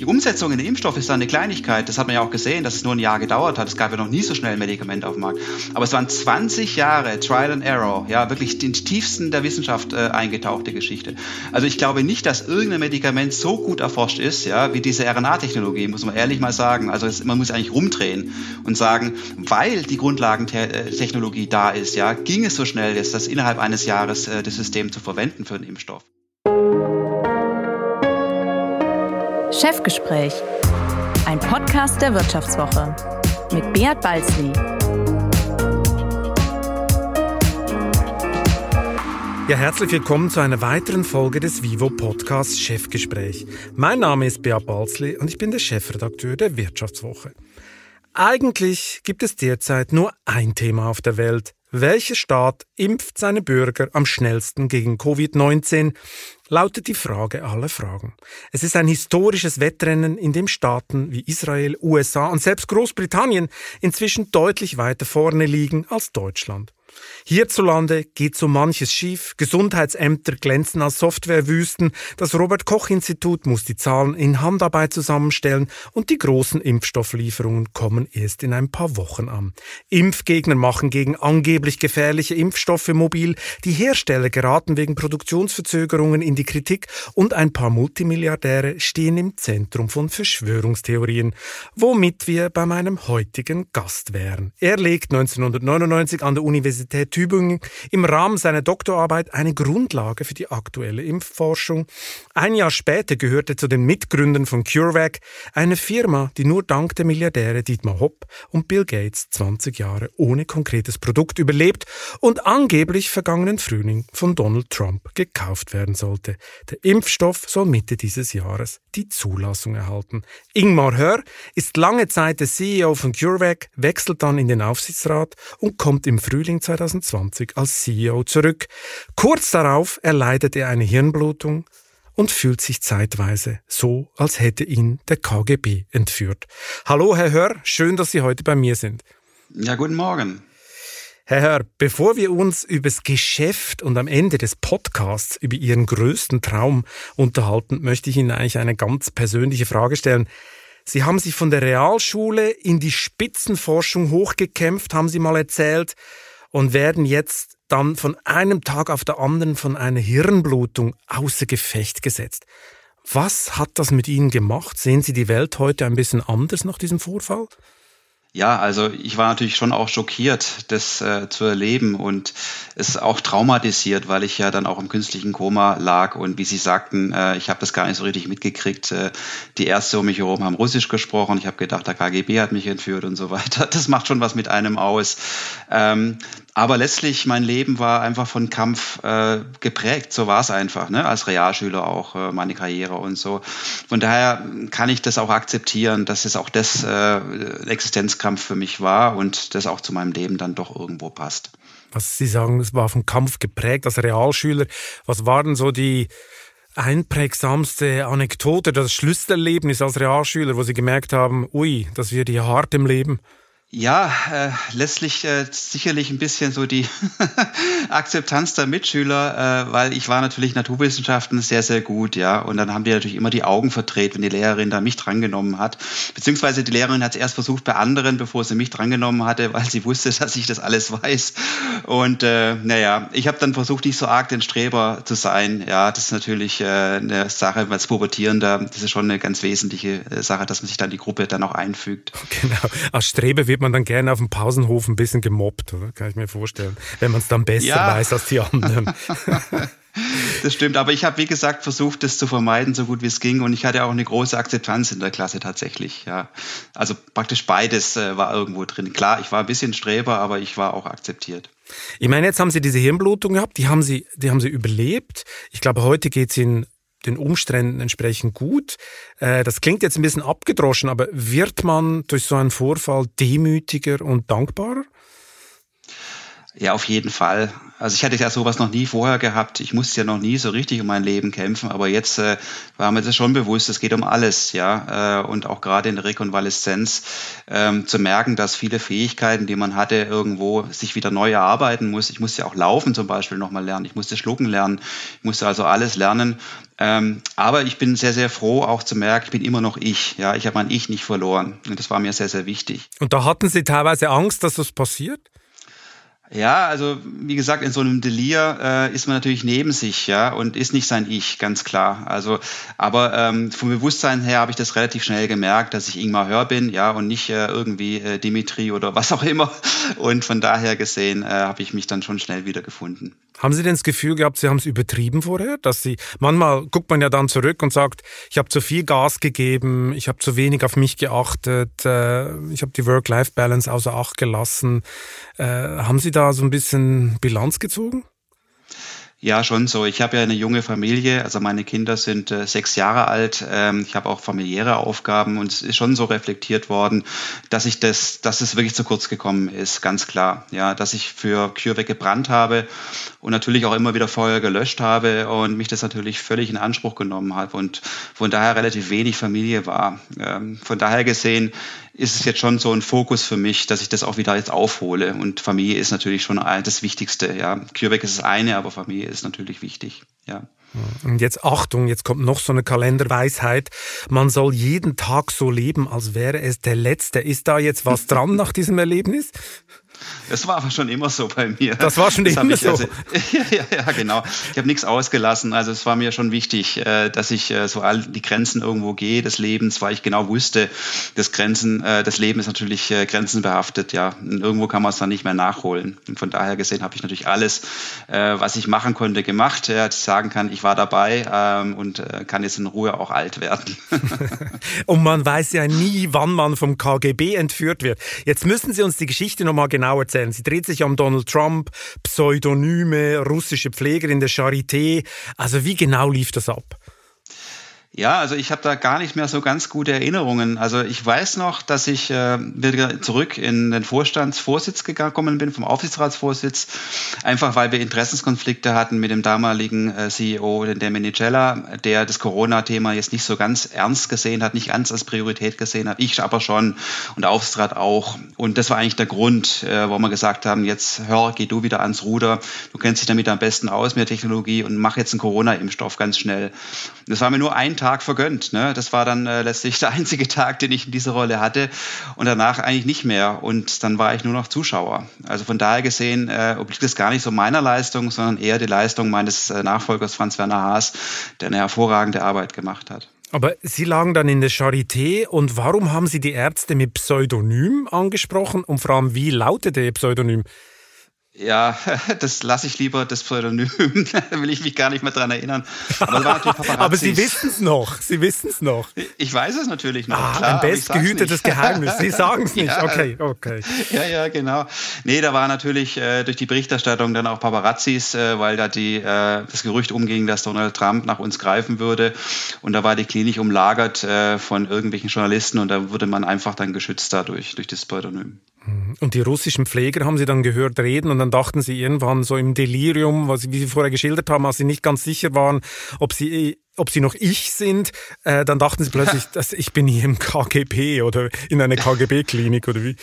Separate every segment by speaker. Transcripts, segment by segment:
Speaker 1: Die Umsetzung in den Impfstoff ist dann eine Kleinigkeit. Das hat man ja auch gesehen, dass es nur ein Jahr gedauert hat. Es gab ja noch nie so schnell ein Medikament auf dem Markt. Aber es waren 20 Jahre Trial and Error. Ja, wirklich den tiefsten der Wissenschaft äh, eingetauchte Geschichte. Also ich glaube nicht, dass irgendein Medikament so gut erforscht ist, ja, wie diese RNA-Technologie, muss man ehrlich mal sagen. Also es, man muss eigentlich rumdrehen und sagen, weil die Grundlagentechnologie da ist, ja, ging es so schnell, jetzt das innerhalb eines Jahres äh, das System zu verwenden für einen Impfstoff.
Speaker 2: Chefgespräch, ein Podcast der Wirtschaftswoche mit Beat Balzli.
Speaker 3: Ja, herzlich willkommen zu einer weiteren Folge des Vivo Podcasts Chefgespräch. Mein Name ist Beat Balzli und ich bin der Chefredakteur der Wirtschaftswoche. Eigentlich gibt es derzeit nur ein Thema auf der Welt, welcher Staat impft seine Bürger am schnellsten gegen Covid-19? Lautet die Frage aller Fragen. Es ist ein historisches Wettrennen, in dem Staaten wie Israel, USA und selbst Großbritannien inzwischen deutlich weiter vorne liegen als Deutschland. Hierzulande geht so manches schief, Gesundheitsämter glänzen als Softwarewüsten, das Robert Koch Institut muss die Zahlen in Handarbeit zusammenstellen und die großen Impfstofflieferungen kommen erst in ein paar Wochen an. Impfgegner machen gegen angeblich gefährliche Impfstoffe mobil, die Hersteller geraten wegen Produktionsverzögerungen in die Kritik und ein paar Multimilliardäre stehen im Zentrum von Verschwörungstheorien, womit wir bei meinem heutigen Gast wären. Er legt 1999 an der Universität Universität Tübingen im Rahmen seiner Doktorarbeit eine Grundlage für die aktuelle Impfforschung. Ein Jahr später gehörte zu den Mitgründern von CureVac, eine Firma, die nur dank der Milliardäre Dietmar Hopp und Bill Gates 20 Jahre ohne konkretes Produkt überlebt und angeblich vergangenen Frühling von Donald Trump gekauft werden sollte. Der Impfstoff soll Mitte dieses Jahres die Zulassung erhalten. Ingmar Hör ist lange Zeit der CEO von CureVac, wechselt dann in den Aufsichtsrat und kommt im Frühling 2020 als CEO zurück. Kurz darauf erleidet er eine Hirnblutung und fühlt sich zeitweise so, als hätte ihn der KGB entführt. Hallo, Herr Hör, schön, dass Sie heute bei mir sind.
Speaker 1: Ja, guten Morgen.
Speaker 3: Herr Hör, bevor wir uns übers Geschäft und am Ende des Podcasts über Ihren größten Traum unterhalten, möchte ich Ihnen eigentlich eine ganz persönliche Frage stellen. Sie haben sich von der Realschule in die Spitzenforschung hochgekämpft, haben Sie mal erzählt und werden jetzt dann von einem Tag auf der anderen von einer Hirnblutung außer Gefecht gesetzt. Was hat das mit Ihnen gemacht? Sehen Sie die Welt heute ein bisschen anders nach diesem Vorfall?
Speaker 1: Ja, also ich war natürlich schon auch schockiert, das äh, zu erleben und es auch traumatisiert, weil ich ja dann auch im künstlichen Koma lag und wie Sie sagten, äh, ich habe das gar nicht so richtig mitgekriegt. Äh, die Ärzte um mich herum haben Russisch gesprochen. Ich habe gedacht, der KGB hat mich entführt und so weiter. Das macht schon was mit einem aus. Ähm, aber letztlich, mein Leben war einfach von Kampf äh, geprägt. So war es einfach, ne? als Realschüler auch, äh, meine Karriere und so. Von daher kann ich das auch akzeptieren, dass es auch das äh, Existenzkampf für mich war und das auch zu meinem Leben dann doch irgendwo passt.
Speaker 3: Was Sie sagen, es war vom Kampf geprägt als Realschüler. Was waren so die einprägsamste Anekdote, das Schlüsselerlebnis als Realschüler, wo Sie gemerkt haben, ui, das wird hier hart im Leben?
Speaker 1: Ja, äh, letztlich äh, sicherlich ein bisschen so die Akzeptanz der Mitschüler, äh, weil ich war natürlich Naturwissenschaften sehr, sehr gut, ja. Und dann haben die natürlich immer die Augen verdreht, wenn die Lehrerin da mich drangenommen hat. Beziehungsweise die Lehrerin hat es erst versucht bei anderen, bevor sie mich drangenommen hatte, weil sie wusste, dass ich das alles weiß. Und äh, naja, ich habe dann versucht, nicht so arg den Streber zu sein. Ja, das ist natürlich äh, eine Sache, als Pubertierender, das ist schon eine ganz wesentliche äh, Sache, dass man sich dann die Gruppe dann auch einfügt.
Speaker 3: Genau, als Streber wird wird man dann gerne auf dem Pausenhof ein bisschen gemobbt, oder? Kann ich mir vorstellen. Wenn man es dann besser ja. weiß als die anderen.
Speaker 1: Das stimmt, aber ich habe, wie gesagt, versucht, das zu vermeiden, so gut wie es ging. Und ich hatte auch eine große Akzeptanz in der Klasse tatsächlich. Ja. Also praktisch beides äh, war irgendwo drin. Klar, ich war ein bisschen Streber, aber ich war auch akzeptiert.
Speaker 3: Ich meine, jetzt haben Sie diese Hirnblutung gehabt, die haben Sie, die haben Sie überlebt. Ich glaube, heute geht es Ihnen den Umständen entsprechend gut. Äh, das klingt jetzt ein bisschen abgedroschen, aber wird man durch so einen Vorfall demütiger und dankbarer?
Speaker 1: Ja, auf jeden Fall. Also ich hatte ja sowas noch nie vorher gehabt. Ich musste ja noch nie so richtig um mein Leben kämpfen, aber jetzt äh, war mir das schon bewusst, es geht um alles, ja. Äh, und auch gerade in der Rekonvaleszenz ähm, zu merken, dass viele Fähigkeiten, die man hatte, irgendwo sich wieder neu erarbeiten muss. Ich musste ja auch laufen zum Beispiel nochmal lernen. Ich musste schlucken lernen. Ich musste also alles lernen. Ähm, aber ich bin sehr, sehr froh, auch zu merken, ich bin immer noch ich. Ja, ich habe mein Ich nicht verloren. Und das war mir sehr, sehr wichtig.
Speaker 3: Und da hatten Sie teilweise Angst, dass das passiert?
Speaker 1: Ja, also wie gesagt, in so einem Delir äh, ist man natürlich neben sich, ja, und ist nicht sein Ich, ganz klar. Also, aber ähm, vom Bewusstsein her habe ich das relativ schnell gemerkt, dass ich Ingmar Hör bin, ja, und nicht äh, irgendwie äh, Dimitri oder was auch immer. Und von daher gesehen äh, habe ich mich dann schon schnell wiedergefunden.
Speaker 3: Haben Sie denn das Gefühl gehabt, Sie haben es übertrieben vorher? Dass Sie manchmal guckt man ja dann zurück und sagt, ich habe zu viel Gas gegeben, ich habe zu wenig auf mich geachtet, äh, ich habe die Work-Life-Balance außer Acht gelassen. Äh, haben Sie da so ein bisschen Bilanz gezogen?
Speaker 1: Ja, schon so. Ich habe ja eine junge Familie, also meine Kinder sind äh, sechs Jahre alt. Ähm, ich habe auch familiäre Aufgaben und es ist schon so reflektiert worden, dass ich das, dass es wirklich zu kurz gekommen ist, ganz klar. Ja, dass ich für CureVac gebrannt habe und natürlich auch immer wieder Feuer gelöscht habe und mich das natürlich völlig in Anspruch genommen habe und von daher relativ wenig Familie war. Ähm, von daher gesehen ist es jetzt schon so ein Fokus für mich, dass ich das auch wieder jetzt aufhole. Und Familie ist natürlich schon das Wichtigste. Ja, CureVac ist das eine, aber Familie ist natürlich wichtig. Ja.
Speaker 3: Und jetzt Achtung, jetzt kommt noch so eine Kalenderweisheit. Man soll jeden Tag so leben, als wäre es der letzte. Ist da jetzt was dran nach diesem Erlebnis?
Speaker 1: Das war aber schon immer so bei mir.
Speaker 3: Das war schon das immer so. Also,
Speaker 1: ja, ja, ja, genau. Ich habe nichts ausgelassen. Also es war mir schon wichtig, äh, dass ich äh, so all die Grenzen irgendwo gehe des Lebens, weil ich genau wusste, dass Grenzen, äh, das Leben ist natürlich grenzenbehaftet, ja. Und irgendwo kann man es dann nicht mehr nachholen. Und von daher gesehen habe ich natürlich alles, was ich machen konnte, gemacht. Dass ich sagen kann, ich war dabei ähm, und kann jetzt in Ruhe auch alt werden.
Speaker 3: und man weiß ja nie, wann man vom KGB entführt wird. Jetzt müssen Sie uns die Geschichte nochmal genau erzählen erzählen. Sie dreht sich um Donald Trump, Pseudonyme, russische Pfleger in der Charité. Also wie genau lief das ab?
Speaker 1: Ja, also ich habe da gar nicht mehr so ganz gute Erinnerungen. Also ich weiß noch, dass ich äh, wieder zurück in den Vorstandsvorsitz gekommen bin, vom Aufsichtsratsvorsitz, einfach weil wir Interessenskonflikte hatten mit dem damaligen äh, CEO, der Menicella, der das Corona-Thema jetzt nicht so ganz ernst gesehen hat, nicht ganz als Priorität gesehen hat. Ich aber schon und der Aufsichtsrat auch. Und das war eigentlich der Grund, äh, warum wir gesagt haben, jetzt hör, geh du wieder ans Ruder. Du kennst dich damit am besten aus mit der Technologie und mach jetzt einen Corona-Impfstoff ganz schnell. Das war mir nur ein Tag vergönnt. Ne? Das war dann äh, letztlich der einzige Tag, den ich in dieser Rolle hatte und danach eigentlich nicht mehr. Und dann war ich nur noch Zuschauer. Also von daher gesehen äh, obliegt es gar nicht so meiner Leistung, sondern eher die Leistung meines äh, Nachfolgers Franz Werner Haas, der eine hervorragende Arbeit gemacht hat.
Speaker 3: Aber Sie lagen dann in der Charité und warum haben Sie die Ärzte mit Pseudonym angesprochen und vor allem wie lautete Ihr Pseudonym?
Speaker 1: Ja, das lasse ich lieber, das Pseudonym. da will ich mich gar nicht mehr dran erinnern.
Speaker 3: Aber, Aber Sie wissen es noch. Sie wissen es noch.
Speaker 1: Ich weiß es natürlich noch.
Speaker 3: Ah, klar, ein bestgehütetes Geheimnis. Sie sagen es nicht. Ja, okay, okay.
Speaker 1: Ja, ja, genau. Nee, da war natürlich äh, durch die Berichterstattung dann auch Paparazzis, äh, weil da die, äh, das Gerücht umging, dass Donald Trump nach uns greifen würde. Und da war die Klinik umlagert äh, von irgendwelchen Journalisten und da wurde man einfach dann geschützt dadurch, durch das Pseudonym.
Speaker 3: Und die russischen Pfleger haben Sie dann gehört reden und dann dachten Sie irgendwann so im Delirium, was, wie Sie vorher geschildert haben, als Sie nicht ganz sicher waren, ob Sie ob sie noch ich sind, äh, dann dachten sie plötzlich, dass ich bin hier im KGB oder in einer KGB-Klinik oder wie?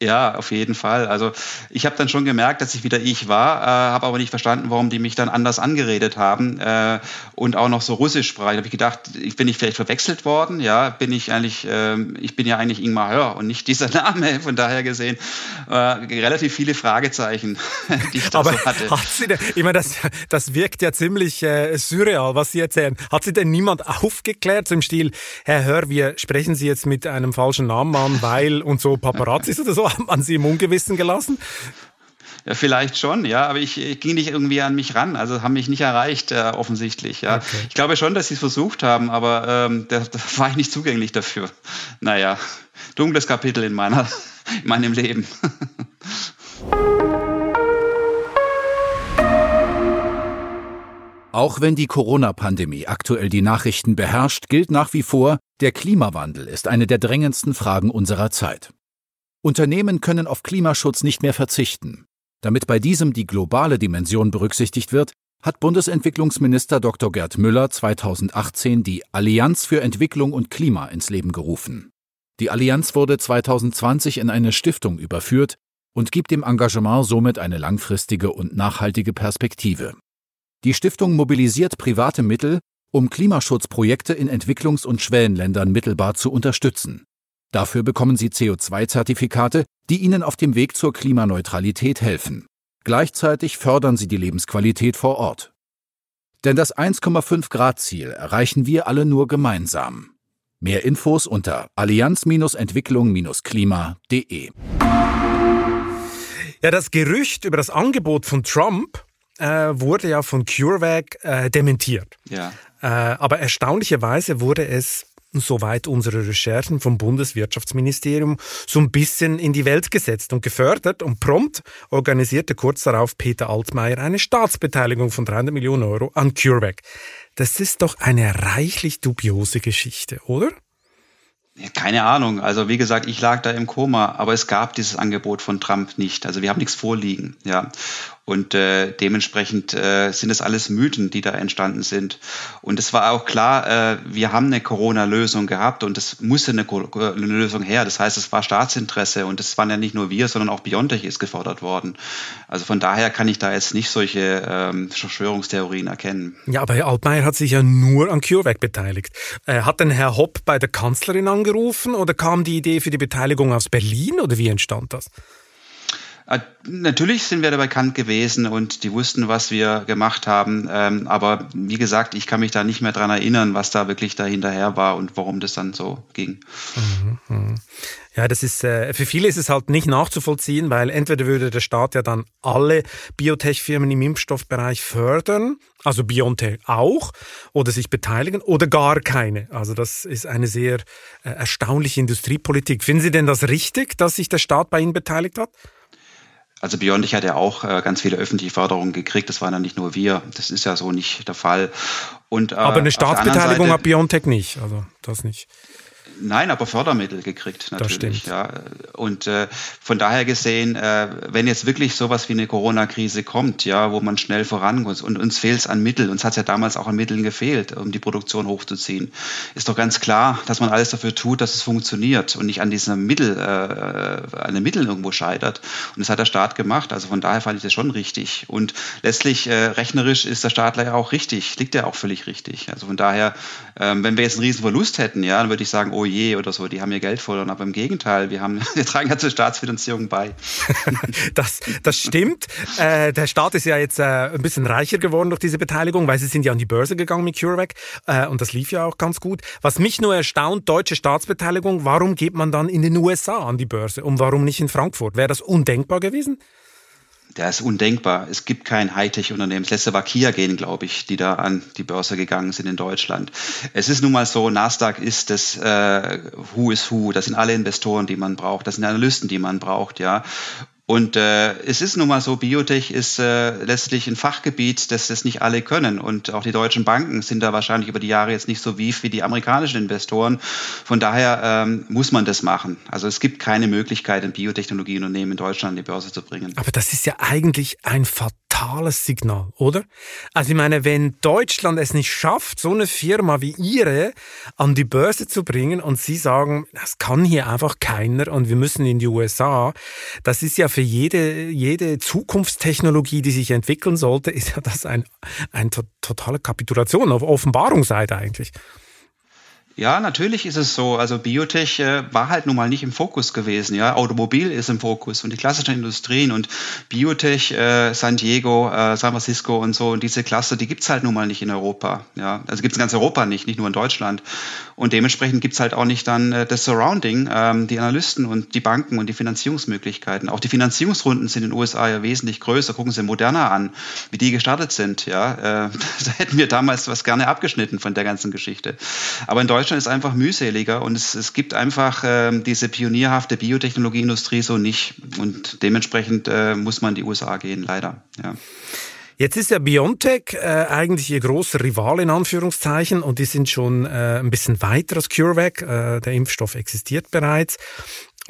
Speaker 1: Ja, auf jeden Fall. Also ich habe dann schon gemerkt, dass ich wieder ich war, äh, habe aber nicht verstanden, warum die mich dann anders angeredet haben äh, und auch noch so russisch sprachen. Da habe ich gedacht, ich bin ich vielleicht verwechselt worden? Ja, bin ich eigentlich, äh, ich bin ja eigentlich Ingmar Hör und nicht dieser Name. Von daher gesehen äh, relativ viele Fragezeichen, die ich da aber so hatte.
Speaker 3: Hat sie denn, ich meine, das, das wirkt ja ziemlich äh, surreal, was Sie erzählen. Hat Sie denn niemand aufgeklärt, so im Stil, Herr Hör, wir sprechen Sie jetzt mit einem falschen Namen an, weil und so Paparazzi oder so? Hat man Sie im Ungewissen gelassen?
Speaker 1: Ja, vielleicht schon, ja, aber ich, ich, ging nicht irgendwie an mich ran, also haben mich nicht erreicht, äh, offensichtlich. Ja. Okay. Ich glaube schon, dass sie es versucht haben, aber ähm, da, da war ich nicht zugänglich dafür. Naja, dunkles Kapitel in, meiner, in meinem Leben.
Speaker 4: Auch wenn die Corona-Pandemie aktuell die Nachrichten beherrscht, gilt nach wie vor, der Klimawandel ist eine der drängendsten Fragen unserer Zeit. Unternehmen können auf Klimaschutz nicht mehr verzichten. Damit bei diesem die globale Dimension berücksichtigt wird, hat Bundesentwicklungsminister Dr. Gerd Müller 2018 die Allianz für Entwicklung und Klima ins Leben gerufen. Die Allianz wurde 2020 in eine Stiftung überführt und gibt dem Engagement somit eine langfristige und nachhaltige Perspektive. Die Stiftung mobilisiert private Mittel, um Klimaschutzprojekte in Entwicklungs- und Schwellenländern mittelbar zu unterstützen. Dafür bekommen sie CO2-Zertifikate, die ihnen auf dem Weg zur Klimaneutralität helfen. Gleichzeitig fördern sie die Lebensqualität vor Ort. Denn das 1,5 Grad Ziel erreichen wir alle nur gemeinsam. Mehr Infos unter allianz-entwicklung-klima.de.
Speaker 3: Ja, das Gerücht über das Angebot von Trump äh, wurde ja von CureVac äh, dementiert.
Speaker 1: Ja.
Speaker 3: Äh, aber erstaunlicherweise wurde es soweit unsere Recherchen vom Bundeswirtschaftsministerium so ein bisschen in die Welt gesetzt und gefördert und prompt organisierte kurz darauf Peter Altmaier eine Staatsbeteiligung von 300 Millionen Euro an CureVac. Das ist doch eine reichlich dubiose Geschichte, oder?
Speaker 1: Keine Ahnung. Also wie gesagt, ich lag da im Koma, aber es gab dieses Angebot von Trump nicht. Also wir haben nichts vorliegen. Ja. Und äh, dementsprechend äh, sind es alles Mythen, die da entstanden sind. Und es war auch klar, äh, wir haben eine Corona-Lösung gehabt und es musste eine, eine, Lösung her. Das heißt, es war Staatsinteresse und es waren ja nicht nur wir, sondern auch Biontech ist gefordert worden. Also von daher kann ich da jetzt nicht solche ähm, Verschwörungstheorien erkennen.
Speaker 3: Ja, aber Herr Altmaier hat sich ja nur an CureVac beteiligt. Äh, hat denn Herr Hopp bei der Kanzlerin angerufen oder kam die Idee für die Beteiligung aus Berlin oder wie entstand das?
Speaker 1: Äh, natürlich sind wir da bekannt gewesen und die wussten, was wir gemacht haben. Ähm, aber wie gesagt, ich kann mich da nicht mehr dran erinnern, was da wirklich dahinterher war und warum das dann so ging.
Speaker 3: Mhm. Ja, das ist äh, für viele ist es halt nicht nachzuvollziehen, weil entweder würde der Staat ja dann alle Biotech-Firmen im Impfstoffbereich fördern, also BioNTech auch, oder sich beteiligen, oder gar keine. Also das ist eine sehr äh, erstaunliche Industriepolitik. Finden Sie denn das richtig, dass sich der Staat bei Ihnen beteiligt hat?
Speaker 1: Also Biontech hat ja auch äh, ganz viele öffentliche Förderungen gekriegt. Das waren ja nicht nur wir. Das ist ja so nicht der Fall.
Speaker 3: Und, äh, Aber eine Staatsbeteiligung Seite, hat Biontech nicht. Also das nicht.
Speaker 1: Nein, aber Fördermittel gekriegt natürlich. Ja. Und äh, von daher gesehen, äh, wenn jetzt wirklich sowas wie eine Corona-Krise kommt, ja, wo man schnell voran muss und uns fehlt es an Mitteln, uns hat es ja damals auch an Mitteln gefehlt, um die Produktion hochzuziehen, ist doch ganz klar, dass man alles dafür tut, dass es funktioniert und nicht an diesem Mittel, äh, an den Mitteln irgendwo scheitert. Und das hat der Staat gemacht. Also von daher fand ich das schon richtig. Und letztlich äh, rechnerisch ist der Staat ja auch richtig, liegt ja auch völlig richtig. Also von daher, ähm, wenn wir jetzt einen riesen Verlust hätten, ja, dann würde ich sagen, oh je oder so, die haben ihr Geld verloren. Aber im Gegenteil, wir, haben, wir tragen ja zur Staatsfinanzierung bei.
Speaker 3: das, das stimmt. Äh, der Staat ist ja jetzt äh, ein bisschen reicher geworden durch diese Beteiligung, weil sie sind ja an die Börse gegangen mit CureVac äh, und das lief ja auch ganz gut. Was mich nur erstaunt, deutsche Staatsbeteiligung, warum geht man dann in den USA an die Börse und warum nicht in Frankfurt? Wäre das undenkbar gewesen?
Speaker 1: Der ist undenkbar. Es gibt kein Hightech-Unternehmen. Das letzte war Kia gehen, glaube ich, die da an die Börse gegangen sind in Deutschland. Es ist nun mal so, Nasdaq ist das äh, Who is Who. Das sind alle Investoren, die man braucht. Das sind Analysten, die man braucht, ja. Und äh, es ist nun mal so, Biotech ist äh, letztlich ein Fachgebiet, das das nicht alle können. Und auch die deutschen Banken sind da wahrscheinlich über die Jahre jetzt nicht so wie, wie die amerikanischen Investoren. Von daher ähm, muss man das machen. Also es gibt keine Möglichkeit, ein Biotechnologieunternehmen in Deutschland an die Börse zu bringen.
Speaker 3: Aber das ist ja eigentlich ein fatales Signal, oder? Also ich meine, wenn Deutschland es nicht schafft, so eine Firma wie Ihre an die Börse zu bringen und Sie sagen, das kann hier einfach keiner und wir müssen in die USA, das ist ja für jede, jede Zukunftstechnologie, die sich entwickeln sollte, ist ja das ein, eine totale Kapitulation auf Offenbarungsseite eigentlich.
Speaker 1: Ja, natürlich ist es so. Also Biotech äh, war halt nun mal nicht im Fokus gewesen. Ja, Automobil ist im Fokus und die klassischen Industrien und Biotech, äh, San Diego, äh, San Francisco und so und diese Klasse, die gibt's halt nun mal nicht in Europa. Ja, also gibt's in ganz Europa nicht, nicht nur in Deutschland. Und dementsprechend gibt's halt auch nicht dann äh, das Surrounding, ähm, die Analysten und die Banken und die Finanzierungsmöglichkeiten. Auch die Finanzierungsrunden sind in den USA ja wesentlich größer. Gucken Sie Moderna an, wie die gestartet sind. Ja, äh, da hätten wir damals was gerne abgeschnitten von der ganzen Geschichte. Aber in Deutschland Deutschland ist einfach mühseliger und es, es gibt einfach äh, diese pionierhafte Biotechnologieindustrie so nicht. Und dementsprechend äh, muss man in die USA gehen, leider. Ja.
Speaker 3: Jetzt ist ja BioNTech äh, eigentlich ihr großer Rival in Anführungszeichen und die sind schon äh, ein bisschen weiter als CureVac. Äh, der Impfstoff existiert bereits.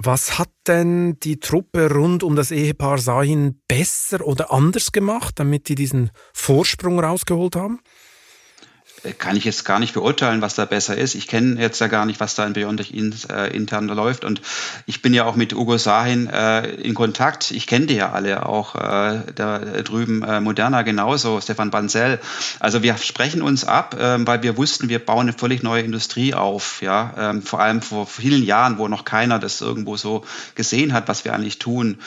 Speaker 3: Was hat denn die Truppe rund um das Ehepaar Sahin besser oder anders gemacht, damit die diesen Vorsprung rausgeholt haben?
Speaker 1: Kann ich jetzt gar nicht beurteilen, was da besser ist. Ich kenne jetzt ja gar nicht, was da in Beyondech in, äh, intern läuft. Und ich bin ja auch mit Ugo Sahin äh, in Kontakt. Ich kenne die ja alle, auch äh, da drüben äh, Moderna genauso, Stefan Banzel. Also wir sprechen uns ab, äh, weil wir wussten, wir bauen eine völlig neue Industrie auf. Ja, ähm, vor allem vor vielen Jahren, wo noch keiner das irgendwo so gesehen hat, was wir eigentlich tun.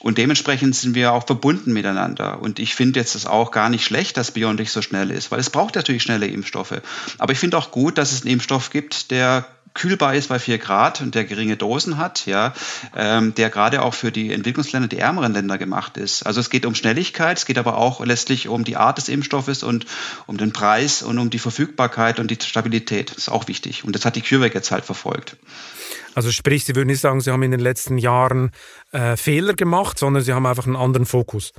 Speaker 1: Und dementsprechend sind wir auch verbunden miteinander. Und ich finde jetzt das auch gar nicht schlecht, dass Beyondech so schnell ist, weil es braucht natürlich schnelle Impfstoffe. Aber ich finde auch gut, dass es einen Impfstoff gibt, der kühlbar ist bei 4 Grad und der geringe Dosen hat, ja, ähm, der gerade auch für die Entwicklungsländer, die ärmeren Länder gemacht ist. Also es geht um Schnelligkeit, es geht aber auch letztlich um die Art des Impfstoffes und um den Preis und um die Verfügbarkeit und die Stabilität. Das ist auch wichtig. Und das hat die CureVac jetzt halt verfolgt.
Speaker 3: Also sprich, Sie würden nicht sagen, Sie haben in den letzten Jahren äh, Fehler gemacht, sondern Sie haben einfach einen anderen Fokus.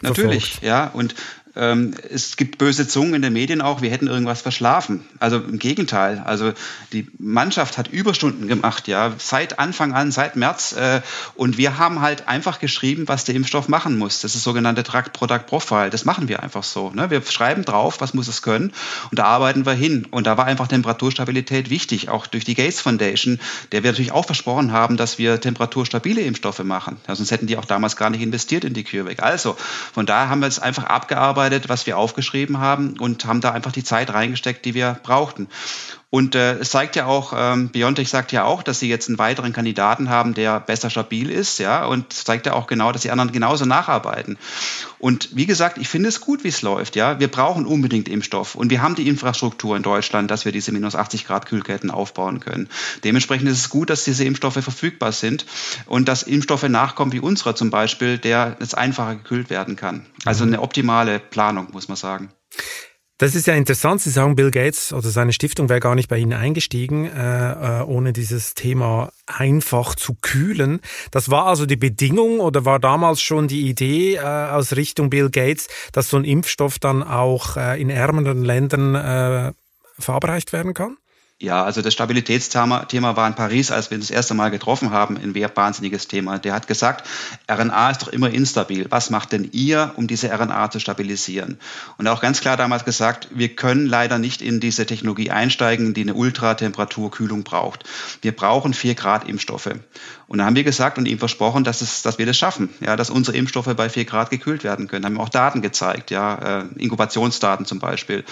Speaker 1: Natürlich, verfolgt. ja. Und ähm, es gibt böse Zungen in den Medien auch, wir hätten irgendwas verschlafen. Also im Gegenteil. Also die Mannschaft hat Überstunden gemacht, ja, seit Anfang an, seit März. Äh, und wir haben halt einfach geschrieben, was der Impfstoff machen muss. Das ist das sogenannte Drug Product Profile. Das machen wir einfach so. Ne? Wir schreiben drauf, was muss es können. Und da arbeiten wir hin. Und da war einfach Temperaturstabilität wichtig, auch durch die Gates Foundation, der wir natürlich auch versprochen haben, dass wir temperaturstabile Impfstoffe machen. Ja, sonst hätten die auch damals gar nicht investiert in die CureVac. Also, von daher haben wir es einfach abgearbeitet abgearbeitet, was wir aufgeschrieben haben und haben da einfach die Zeit reingesteckt, die wir brauchten. Und äh, es zeigt ja auch, ähm, Biontech sagt ja auch, dass sie jetzt einen weiteren Kandidaten haben, der besser stabil ist, ja, und zeigt ja auch genau, dass die anderen genauso nacharbeiten. Und wie gesagt, ich finde es gut, wie es läuft, ja. Wir brauchen unbedingt Impfstoff und wir haben die Infrastruktur in Deutschland, dass wir diese minus 80 Grad Kühlketten aufbauen können. Dementsprechend ist es gut, dass diese Impfstoffe verfügbar sind und dass Impfstoffe nachkommen wie unserer zum Beispiel, der jetzt einfacher gekühlt werden kann. Also eine optimale Planung, muss man sagen.
Speaker 3: Das ist ja interessant. Sie sagen, Bill Gates oder seine Stiftung wäre gar nicht bei Ihnen eingestiegen, äh, äh, ohne dieses Thema einfach zu kühlen. Das war also die Bedingung oder war damals schon die Idee äh, aus Richtung Bill Gates, dass so ein Impfstoff dann auch äh, in ärmeren Ländern äh, verabreicht werden kann?
Speaker 1: Ja, also das Stabilitätsthema Thema war in Paris, als wir uns das erste Mal getroffen haben, ein wahnsinniges Thema. Der hat gesagt, RNA ist doch immer instabil. Was macht denn ihr, um diese RNA zu stabilisieren? Und auch ganz klar damals gesagt, wir können leider nicht in diese Technologie einsteigen, die eine Ultratemperaturkühlung braucht. Wir brauchen vier Grad Impfstoffe. Und da haben wir gesagt und ihm versprochen, dass, es, dass wir das schaffen, ja, dass unsere Impfstoffe bei vier Grad gekühlt werden können. Haben auch Daten gezeigt, ja, äh, Inkubationsdaten zum Beispiel.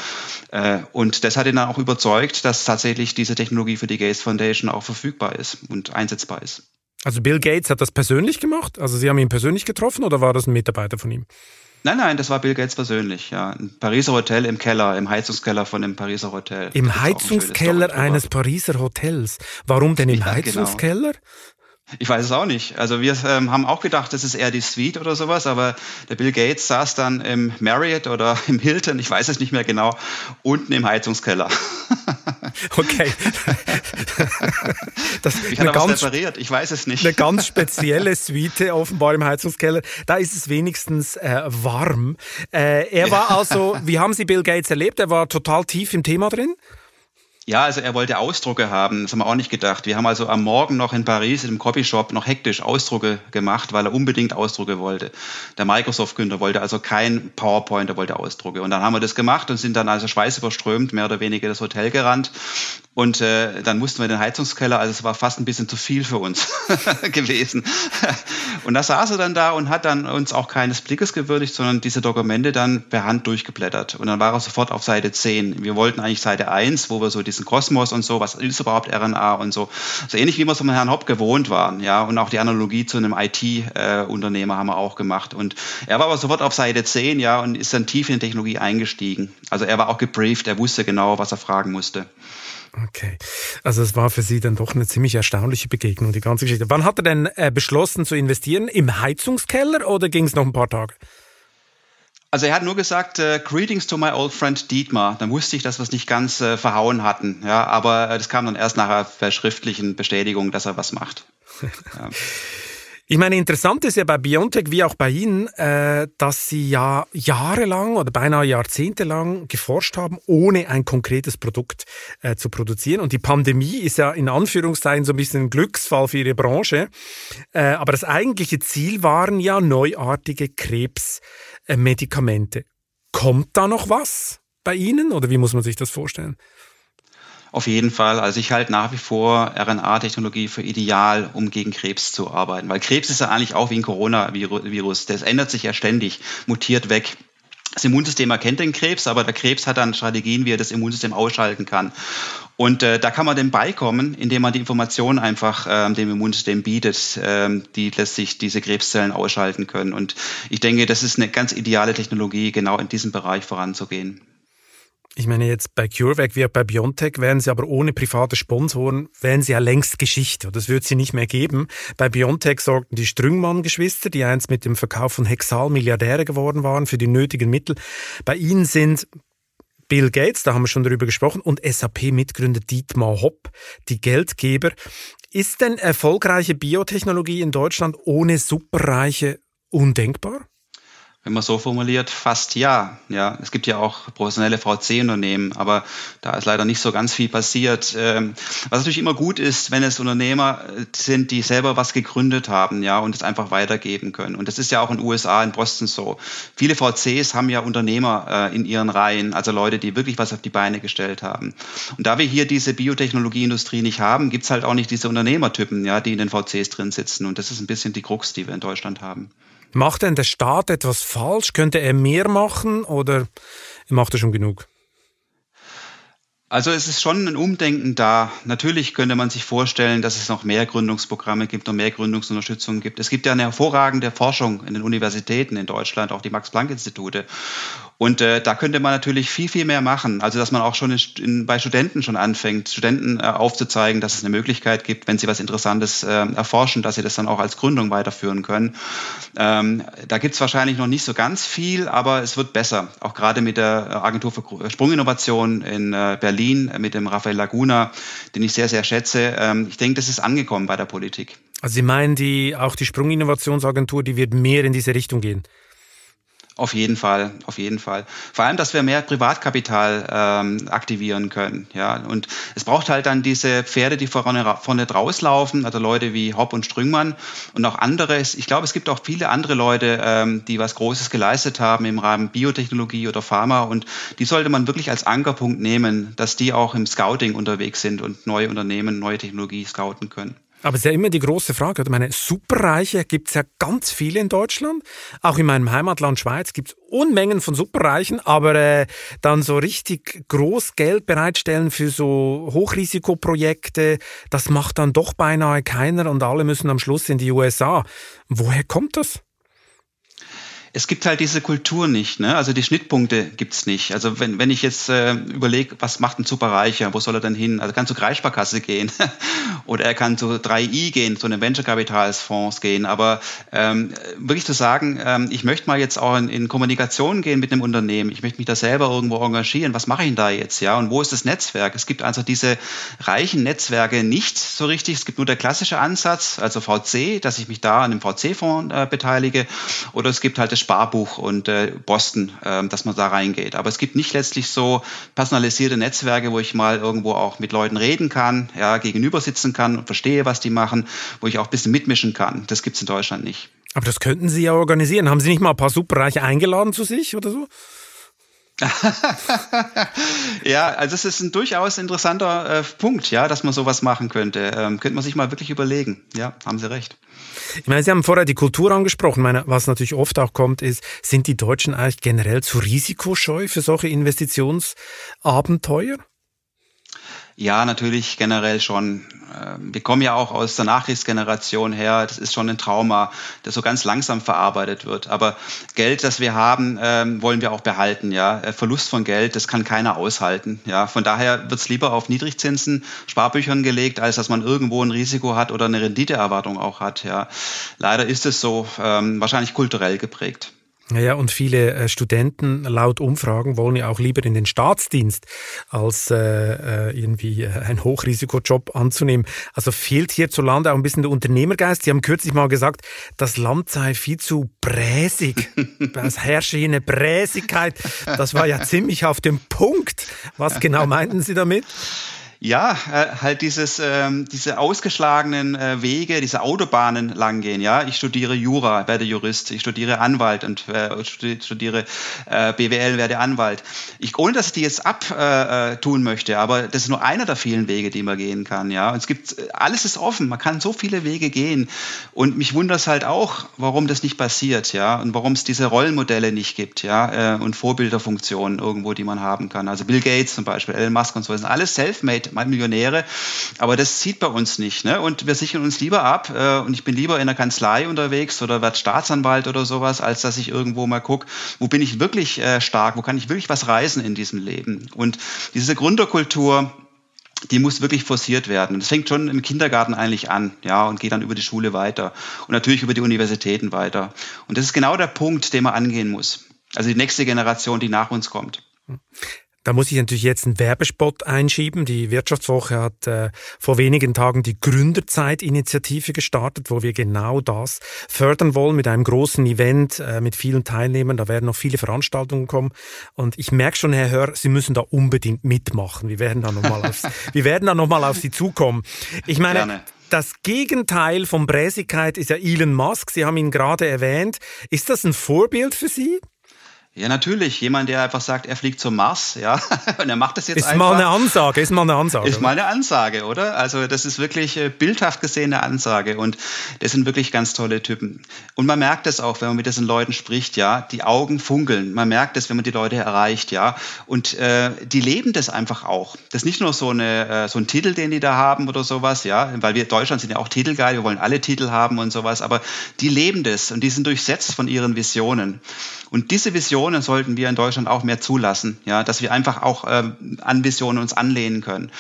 Speaker 1: Äh, und das hat ihn dann auch überzeugt, dass tatsächlich diese Technologie für die Gates Foundation auch verfügbar ist und einsetzbar ist.
Speaker 3: Also Bill Gates hat das persönlich gemacht? Also Sie haben ihn persönlich getroffen oder war das ein Mitarbeiter von ihm?
Speaker 1: Nein, nein, das war Bill Gates persönlich, ja. Ein Pariser Hotel im Keller, im Heizungskeller von dem Pariser Hotel.
Speaker 3: Im Heizungskeller ein eines Pariser Hotels. Warum denn im ja, genau. Heizungskeller? Genau.
Speaker 1: Ich weiß es auch nicht. Also wir ähm, haben auch gedacht, das ist eher die Suite oder sowas, aber der Bill Gates saß dann im Marriott oder im Hilton, ich weiß es nicht mehr genau, unten im Heizungskeller.
Speaker 3: Okay.
Speaker 1: das ich habe ganz, repariert, ich weiß es nicht.
Speaker 3: Eine ganz spezielle Suite offenbar im Heizungskeller. Da ist es wenigstens äh, warm. Äh, er war also, wie haben Sie Bill Gates erlebt? Er war total tief im Thema drin?
Speaker 1: Ja, also er wollte Ausdrucke haben. Das haben wir auch nicht gedacht. Wir haben also am Morgen noch in Paris dem Copyshop noch hektisch Ausdrucke gemacht, weil er unbedingt Ausdrucke wollte. Der Microsoft-Gründer wollte also kein PowerPoint, er wollte Ausdrucke. Und dann haben wir das gemacht und sind dann also schweißüberströmt mehr oder weniger das Hotel gerannt. Und äh, dann mussten wir in den Heizungskeller, also es war fast ein bisschen zu viel für uns gewesen. und da saß er dann da und hat dann uns auch keines Blickes gewürdigt, sondern diese Dokumente dann per Hand durchgeblättert. Und dann war er sofort auf Seite 10. Wir wollten eigentlich Seite 1, wo wir so diesen Kosmos und so, was ist überhaupt RNA und so. So ähnlich wie wir es von Herrn Hopp gewohnt waren, ja. Und auch die Analogie zu einem IT-Unternehmer äh, haben wir auch gemacht. Und er war aber sofort auf Seite 10, ja, und ist dann tief in die Technologie eingestiegen. Also er war auch gebrieft, er wusste genau, was er fragen musste.
Speaker 3: Okay, also es war für Sie dann doch eine ziemlich erstaunliche Begegnung, die ganze Geschichte. Wann hat er denn äh, beschlossen zu investieren? Im Heizungskeller oder ging es noch ein paar Tage?
Speaker 1: Also er hat nur gesagt, äh, Greetings to my old friend Dietmar. Dann wusste ich, dass wir es nicht ganz äh, verhauen hatten. Ja, aber äh, das kam dann erst nach einer verschriftlichen Bestätigung, dass er was macht.
Speaker 3: Ja. Ich meine, interessant ist ja bei Biontech wie auch bei Ihnen, äh, dass Sie ja jahrelang oder beinahe jahrzehntelang geforscht haben, ohne ein konkretes Produkt äh, zu produzieren. Und die Pandemie ist ja in Anführungszeichen so ein bisschen ein Glücksfall für Ihre Branche. Äh, aber das eigentliche Ziel waren ja neuartige Krebsmedikamente. Kommt da noch was bei Ihnen oder wie muss man sich das vorstellen?
Speaker 1: Auf jeden Fall. Also ich halte nach wie vor RNA-Technologie für ideal, um gegen Krebs zu arbeiten. Weil Krebs ist ja eigentlich auch wie ein Coronavirus. Das ändert sich ja ständig, mutiert weg. Das Immunsystem erkennt den Krebs, aber der Krebs hat dann Strategien, wie er das Immunsystem ausschalten kann. Und äh, da kann man dem beikommen, indem man die Informationen einfach ähm, dem Immunsystem bietet, ähm, die letztlich diese Krebszellen ausschalten können. Und ich denke, das ist eine ganz ideale Technologie, genau in diesem Bereich voranzugehen.
Speaker 3: Ich meine, jetzt bei CureVac wie auch bei BioNTech wären sie aber ohne private Sponsoren, wären sie ja längst Geschichte. Das wird sie nicht mehr geben. Bei BioNTech sorgten die Strüngmann-Geschwister, die einst mit dem Verkauf von Hexal Milliardäre geworden waren, für die nötigen Mittel. Bei ihnen sind Bill Gates, da haben wir schon darüber gesprochen, und SAP-Mitgründer Dietmar Hopp, die Geldgeber. Ist denn erfolgreiche Biotechnologie in Deutschland ohne Superreiche undenkbar?
Speaker 1: Wenn man so formuliert, fast ja. Ja, es gibt ja auch professionelle VC-Unternehmen, aber da ist leider nicht so ganz viel passiert. Ähm, was natürlich immer gut ist, wenn es Unternehmer äh, sind, die selber was gegründet haben, ja, und es einfach weitergeben können. Und das ist ja auch in den USA, in Boston so. Viele VCs haben ja Unternehmer äh, in ihren Reihen, also Leute, die wirklich was auf die Beine gestellt haben. Und da wir hier diese Biotechnologieindustrie nicht haben, gibt's halt auch nicht diese Unternehmertypen, ja, die in den VCs drin sitzen. Und das ist ein bisschen die Krux, die wir in Deutschland haben.
Speaker 3: Macht denn der Staat etwas falsch? Könnte er mehr machen oder macht er schon genug?
Speaker 1: Also es ist schon ein Umdenken da. Natürlich könnte man sich vorstellen, dass es noch mehr Gründungsprogramme gibt, noch mehr Gründungsunterstützung gibt. Es gibt ja eine hervorragende Forschung in den Universitäten in Deutschland, auch die Max-Planck-Institute. Und äh, da könnte man natürlich viel, viel mehr machen. Also dass man auch schon in, in, bei Studenten schon anfängt, Studenten äh, aufzuzeigen, dass es eine Möglichkeit gibt, wenn sie was Interessantes äh, erforschen, dass sie das dann auch als Gründung weiterführen können. Ähm, da gibt es wahrscheinlich noch nicht so ganz viel, aber es wird besser. Auch gerade mit der Agentur für Sprunginnovation in äh, Berlin, mit dem Rafael Laguna, den ich sehr, sehr schätze. Ähm, ich denke, das ist angekommen bei der Politik.
Speaker 3: Also Sie meinen, die, auch die Sprunginnovationsagentur, die wird mehr in diese Richtung gehen?
Speaker 1: Auf jeden Fall, auf jeden Fall. Vor allem, dass wir mehr Privatkapital ähm, aktivieren können. Ja, und es braucht halt dann diese Pferde, die vorne, vorne rauslaufen, also Leute wie Hopp und Strüngmann und auch andere. Ich glaube, es gibt auch viele andere Leute, ähm, die was Großes geleistet haben im Rahmen Biotechnologie oder Pharma und die sollte man wirklich als Ankerpunkt nehmen, dass die auch im Scouting unterwegs sind und neue Unternehmen, neue Technologie scouten können.
Speaker 3: Aber es ist ja immer die große Frage. Ich meine, Superreiche gibt es ja ganz viele in Deutschland. Auch in meinem Heimatland Schweiz gibt es Unmengen von Superreichen, aber äh, dann so richtig groß Geld bereitstellen für so Hochrisikoprojekte, das macht dann doch beinahe keiner und alle müssen am Schluss in die USA. Woher kommt das?
Speaker 1: Es gibt halt diese Kultur nicht, ne? Also die Schnittpunkte gibt's nicht. Also wenn, wenn ich jetzt äh, überlege, was macht ein Superreicher, wo soll er denn hin? Also kann zur Kreissparkasse gehen oder er kann zu 3i gehen, zu einem Venture-Kapitalsfonds gehen. Aber ähm, wirklich zu sagen, ähm, ich möchte mal jetzt auch in, in Kommunikation gehen mit einem Unternehmen, ich möchte mich da selber irgendwo engagieren, was mache ich denn da jetzt? Ja, und wo ist das Netzwerk? Es gibt also diese reichen Netzwerke nicht so richtig. Es gibt nur der klassische Ansatz, also VC, dass ich mich da an einem VC-Fonds äh, beteilige. Oder es gibt halt das Sparbuch und äh, Boston, äh, dass man da reingeht. Aber es gibt nicht letztlich so personalisierte Netzwerke, wo ich mal irgendwo auch mit Leuten reden kann, ja, gegenüber sitzen kann und verstehe, was die machen, wo ich auch ein bisschen mitmischen kann. Das gibt es in Deutschland nicht.
Speaker 3: Aber das könnten Sie ja organisieren. Haben Sie nicht mal ein paar Superreiche eingeladen zu sich oder so?
Speaker 1: ja, also es ist ein durchaus interessanter äh, Punkt, ja, dass man sowas machen könnte. Ähm, könnte man sich mal wirklich überlegen. Ja, haben Sie recht.
Speaker 3: Ich meine, Sie haben vorher die Kultur angesprochen. Meine, was natürlich oft auch kommt, ist, sind die Deutschen eigentlich generell zu risikoscheu für solche Investitionsabenteuer?
Speaker 1: Ja, natürlich generell schon. Ähm, wir kommen ja auch aus der Nachkriegsgeneration her. Das ist schon ein Trauma, das so ganz langsam verarbeitet wird. Aber Geld, das wir haben, ähm, wollen wir auch behalten. Ja, äh, Verlust von Geld, das kann keiner aushalten. Ja, von daher wird es lieber auf Niedrigzinsen, Sparbüchern gelegt, als dass man irgendwo ein Risiko hat oder eine Renditeerwartung auch hat. Ja, leider ist es so, ähm, wahrscheinlich kulturell geprägt.
Speaker 3: Ja, und viele äh, Studenten laut Umfragen wollen ja auch lieber in den Staatsdienst, als äh, äh irgendwie äh, einen Hochrisikojob anzunehmen. Also fehlt hierzulande auch ein bisschen der Unternehmergeist. Sie haben kürzlich mal gesagt, das Land sei viel zu bräsig. Es herrsche hier eine Bräsigkeit. Das war ja ziemlich auf dem Punkt. Was genau meinten Sie damit?
Speaker 1: Ja, äh, halt dieses, ähm, diese ausgeschlagenen äh, Wege, diese Autobahnen langgehen. Ja, ich studiere Jura, werde Jurist. Ich studiere Anwalt und äh, studiere BWL, werde Anwalt. Ich, ohne dass ich die jetzt abtun möchte, aber das ist nur einer der vielen Wege, die man gehen kann. Ja, und es gibt alles ist offen. Man kann so viele Wege gehen. Und mich wundert es halt auch, warum das nicht passiert. Ja, und warum es diese Rollenmodelle nicht gibt. Ja, und Vorbilderfunktionen irgendwo, die man haben kann. Also Bill Gates zum Beispiel, Elon Musk und so, das sind alles self-made Millionäre. Aber das zieht bei uns nicht. Ne? Und wir sichern uns lieber ab. Äh, und ich bin lieber in der Kanzlei unterwegs oder werde Staatsanwalt oder sowas, als dass ich irgendwo mal gucke, wo bin ich wirklich äh, stark, wo kann ich wirklich was reißen in diesem Leben. Und diese Gründerkultur, die muss wirklich forciert werden. Das fängt schon im Kindergarten eigentlich an, ja, und geht dann über die Schule weiter und natürlich über die Universitäten weiter. Und das ist genau der Punkt, den man angehen muss. Also die nächste Generation, die nach uns kommt.
Speaker 3: Da muss ich natürlich jetzt einen Werbespot einschieben. Die Wirtschaftswoche hat äh, vor wenigen Tagen die Gründerzeit-Initiative gestartet, wo wir genau das fördern wollen mit einem großen Event äh, mit vielen Teilnehmern. Da werden noch viele Veranstaltungen kommen. Und ich merke schon, Herr Hör, Sie müssen da unbedingt mitmachen. Wir werden da nochmal auf, wir werden da noch mal auf Sie zukommen. Ich meine, Gerne. Das Gegenteil von Bräsigkeit ist ja Elon Musk. Sie haben ihn gerade erwähnt. Ist das ein Vorbild für Sie?
Speaker 1: Ja, natürlich. Jemand, der einfach sagt, er fliegt zum Mars, ja, und er macht das jetzt
Speaker 3: ist
Speaker 1: einfach.
Speaker 3: Ist mal eine Ansage, ist mal eine Ansage.
Speaker 1: Ist mal eine Ansage, oder? Also das ist wirklich äh, bildhaft gesehen eine Ansage und das sind wirklich ganz tolle Typen. Und man merkt es auch, wenn man mit diesen Leuten spricht, ja, die Augen funkeln. Man merkt es, wenn man die Leute erreicht, ja, und äh, die leben das einfach auch. Das ist nicht nur so eine äh, so ein Titel, den die da haben oder sowas, ja, weil wir Deutschland sind ja auch titelgeil, wir wollen alle Titel haben und sowas, aber die leben das und die sind durchsetzt von ihren Visionen. Und diese Visionen sollten wir in Deutschland auch mehr zulassen, ja, dass wir einfach auch ähm, an Visionen uns anlehnen können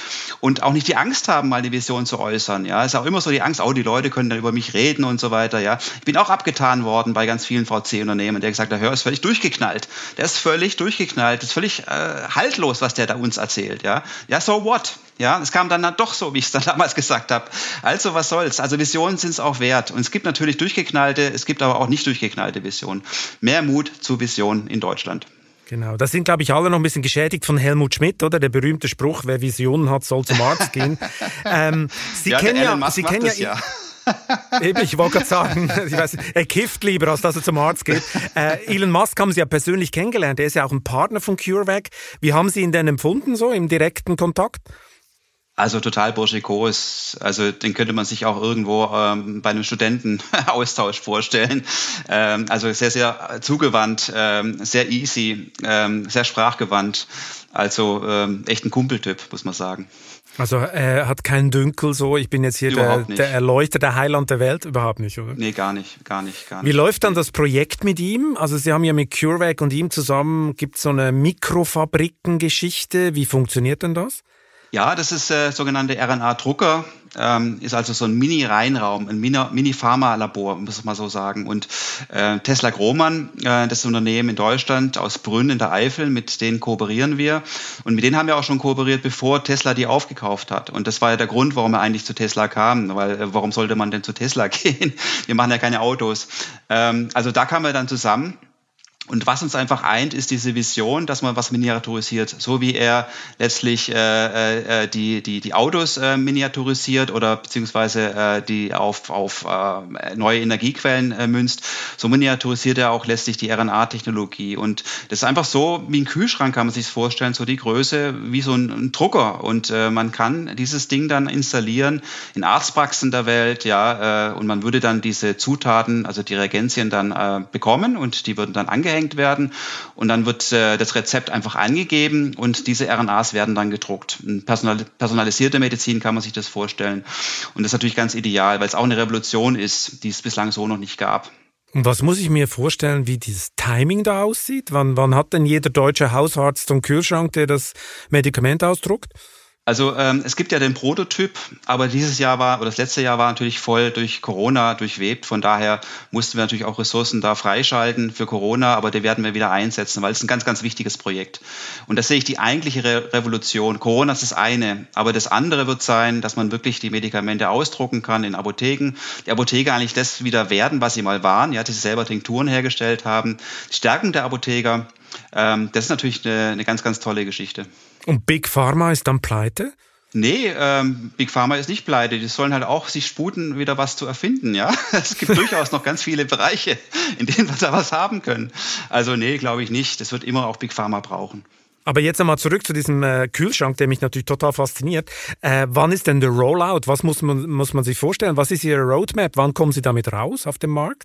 Speaker 1: und auch nicht die Angst haben, mal die Vision zu äußern. Ja, es ist auch immer so die Angst, oh, die Leute können dann über mich reden und so weiter. Ja, ich bin auch abgetan worden bei ganz vielen VC-Unternehmen, der gesagt hat, hör, ist völlig durchgeknallt. Der ist völlig durchgeknallt, ist völlig äh, haltlos, was der da uns erzählt. Ja, ja, so what? Ja, es kam dann, dann doch so, wie ich es dann damals gesagt habe. Also was soll's? Also Visionen sind es auch wert. Und es gibt natürlich durchgeknallte, es gibt aber auch nicht durchgeknallte Visionen. Mehr Mut zu Visionen in Deutschland.
Speaker 3: Genau, das sind, glaube ich, alle noch ein bisschen geschädigt von Helmut Schmidt, oder? Der berühmte Spruch, wer Visionen hat, soll zum Arzt gehen. ähm, Sie ja, kennen ja, Sie kennen ja, ja. Eben, ich wollte gerade sagen, ich weiß, er kifft lieber, als dass er zum Arzt geht. Äh, Elon Musk haben Sie ja persönlich kennengelernt. Er ist ja auch ein Partner von CureVac. Wie haben Sie ihn denn empfunden, so im direkten Kontakt?
Speaker 1: Also total burschikos. Also den könnte man sich auch irgendwo ähm, bei einem Studentenaustausch vorstellen. Ähm, also sehr, sehr zugewandt, ähm, sehr easy, ähm, sehr sprachgewandt. Also ähm, echt ein Kumpeltyp, muss man sagen.
Speaker 3: Also er hat keinen Dünkel so, ich bin jetzt hier der, der Erleuchter, der Heiland der Welt, überhaupt nicht, oder?
Speaker 1: Nee, gar nicht, gar nicht, gar nicht.
Speaker 3: Wie läuft dann das Projekt mit ihm? Also Sie haben ja mit CureVac und ihm zusammen, gibt es so eine Mikrofabrikengeschichte, wie funktioniert denn das?
Speaker 1: Ja, das ist äh, sogenannte RNA-Drucker, ähm, ist also so ein Mini-Reinraum, ein Mini-Pharma-Labor, muss man so sagen. Und äh, Tesla Grohmann, äh, das Unternehmen in Deutschland aus Brünn in der Eifel, mit denen kooperieren wir. Und mit denen haben wir auch schon kooperiert, bevor Tesla die aufgekauft hat. Und das war ja der Grund, warum er eigentlich zu Tesla kam, weil äh, warum sollte man denn zu Tesla gehen? Wir machen ja keine Autos. Ähm, also da kamen wir dann zusammen und was uns einfach eint, ist diese Vision, dass man was miniaturisiert, so wie er letztlich äh, äh, die, die, die Autos äh, miniaturisiert oder beziehungsweise äh, die auf, auf äh, neue Energiequellen äh, münzt, so miniaturisiert er auch letztlich die RNA-Technologie. Und das ist einfach so wie ein Kühlschrank, kann man sich vorstellen, so die Größe wie so ein, ein Drucker. Und äh, man kann dieses Ding dann installieren in Arztpraxen der Welt, ja, äh, und man würde dann diese Zutaten, also die Reagenzien dann äh, bekommen und die würden dann angehängt angehängt werden und dann wird äh, das Rezept einfach angegeben und diese RNAs werden dann gedruckt. Personal, personalisierte Medizin kann man sich das vorstellen und das ist natürlich ganz ideal, weil es auch eine Revolution ist, die es bislang so noch nicht gab.
Speaker 3: Und was muss ich mir vorstellen, wie dieses Timing da aussieht? Wann, wann hat denn jeder deutsche Hausarzt einen Kühlschrank, der das Medikament ausdruckt?
Speaker 1: Also ähm, es gibt ja den Prototyp, aber dieses Jahr war oder das letzte Jahr war natürlich voll durch Corona durchwebt. Von daher mussten wir natürlich auch Ressourcen da freischalten für Corona, aber die werden wir wieder einsetzen, weil es ein ganz, ganz wichtiges Projekt. Und das sehe ich die eigentliche Re Revolution. Corona ist das eine, aber das andere wird sein, dass man wirklich die Medikamente ausdrucken kann in Apotheken. Die Apotheker eigentlich das wieder werden, was sie mal waren, ja, die sie selber Tinkturen hergestellt haben. Die Stärkung der Apotheker, ähm, das ist natürlich eine, eine ganz, ganz tolle Geschichte.
Speaker 3: Und Big Pharma ist dann pleite?
Speaker 1: Nee, ähm, Big Pharma ist nicht pleite. Die sollen halt auch sich sputen, wieder was zu erfinden, ja. Es gibt durchaus noch ganz viele Bereiche, in denen wir da was haben können. Also nee, glaube ich nicht. Das wird immer auch Big Pharma brauchen.
Speaker 3: Aber jetzt einmal zurück zu diesem äh, Kühlschrank, der mich natürlich total fasziniert. Äh, wann ist denn der Rollout? Was muss man, muss man sich vorstellen? Was ist Ihre Roadmap? Wann kommen Sie damit raus auf den Markt?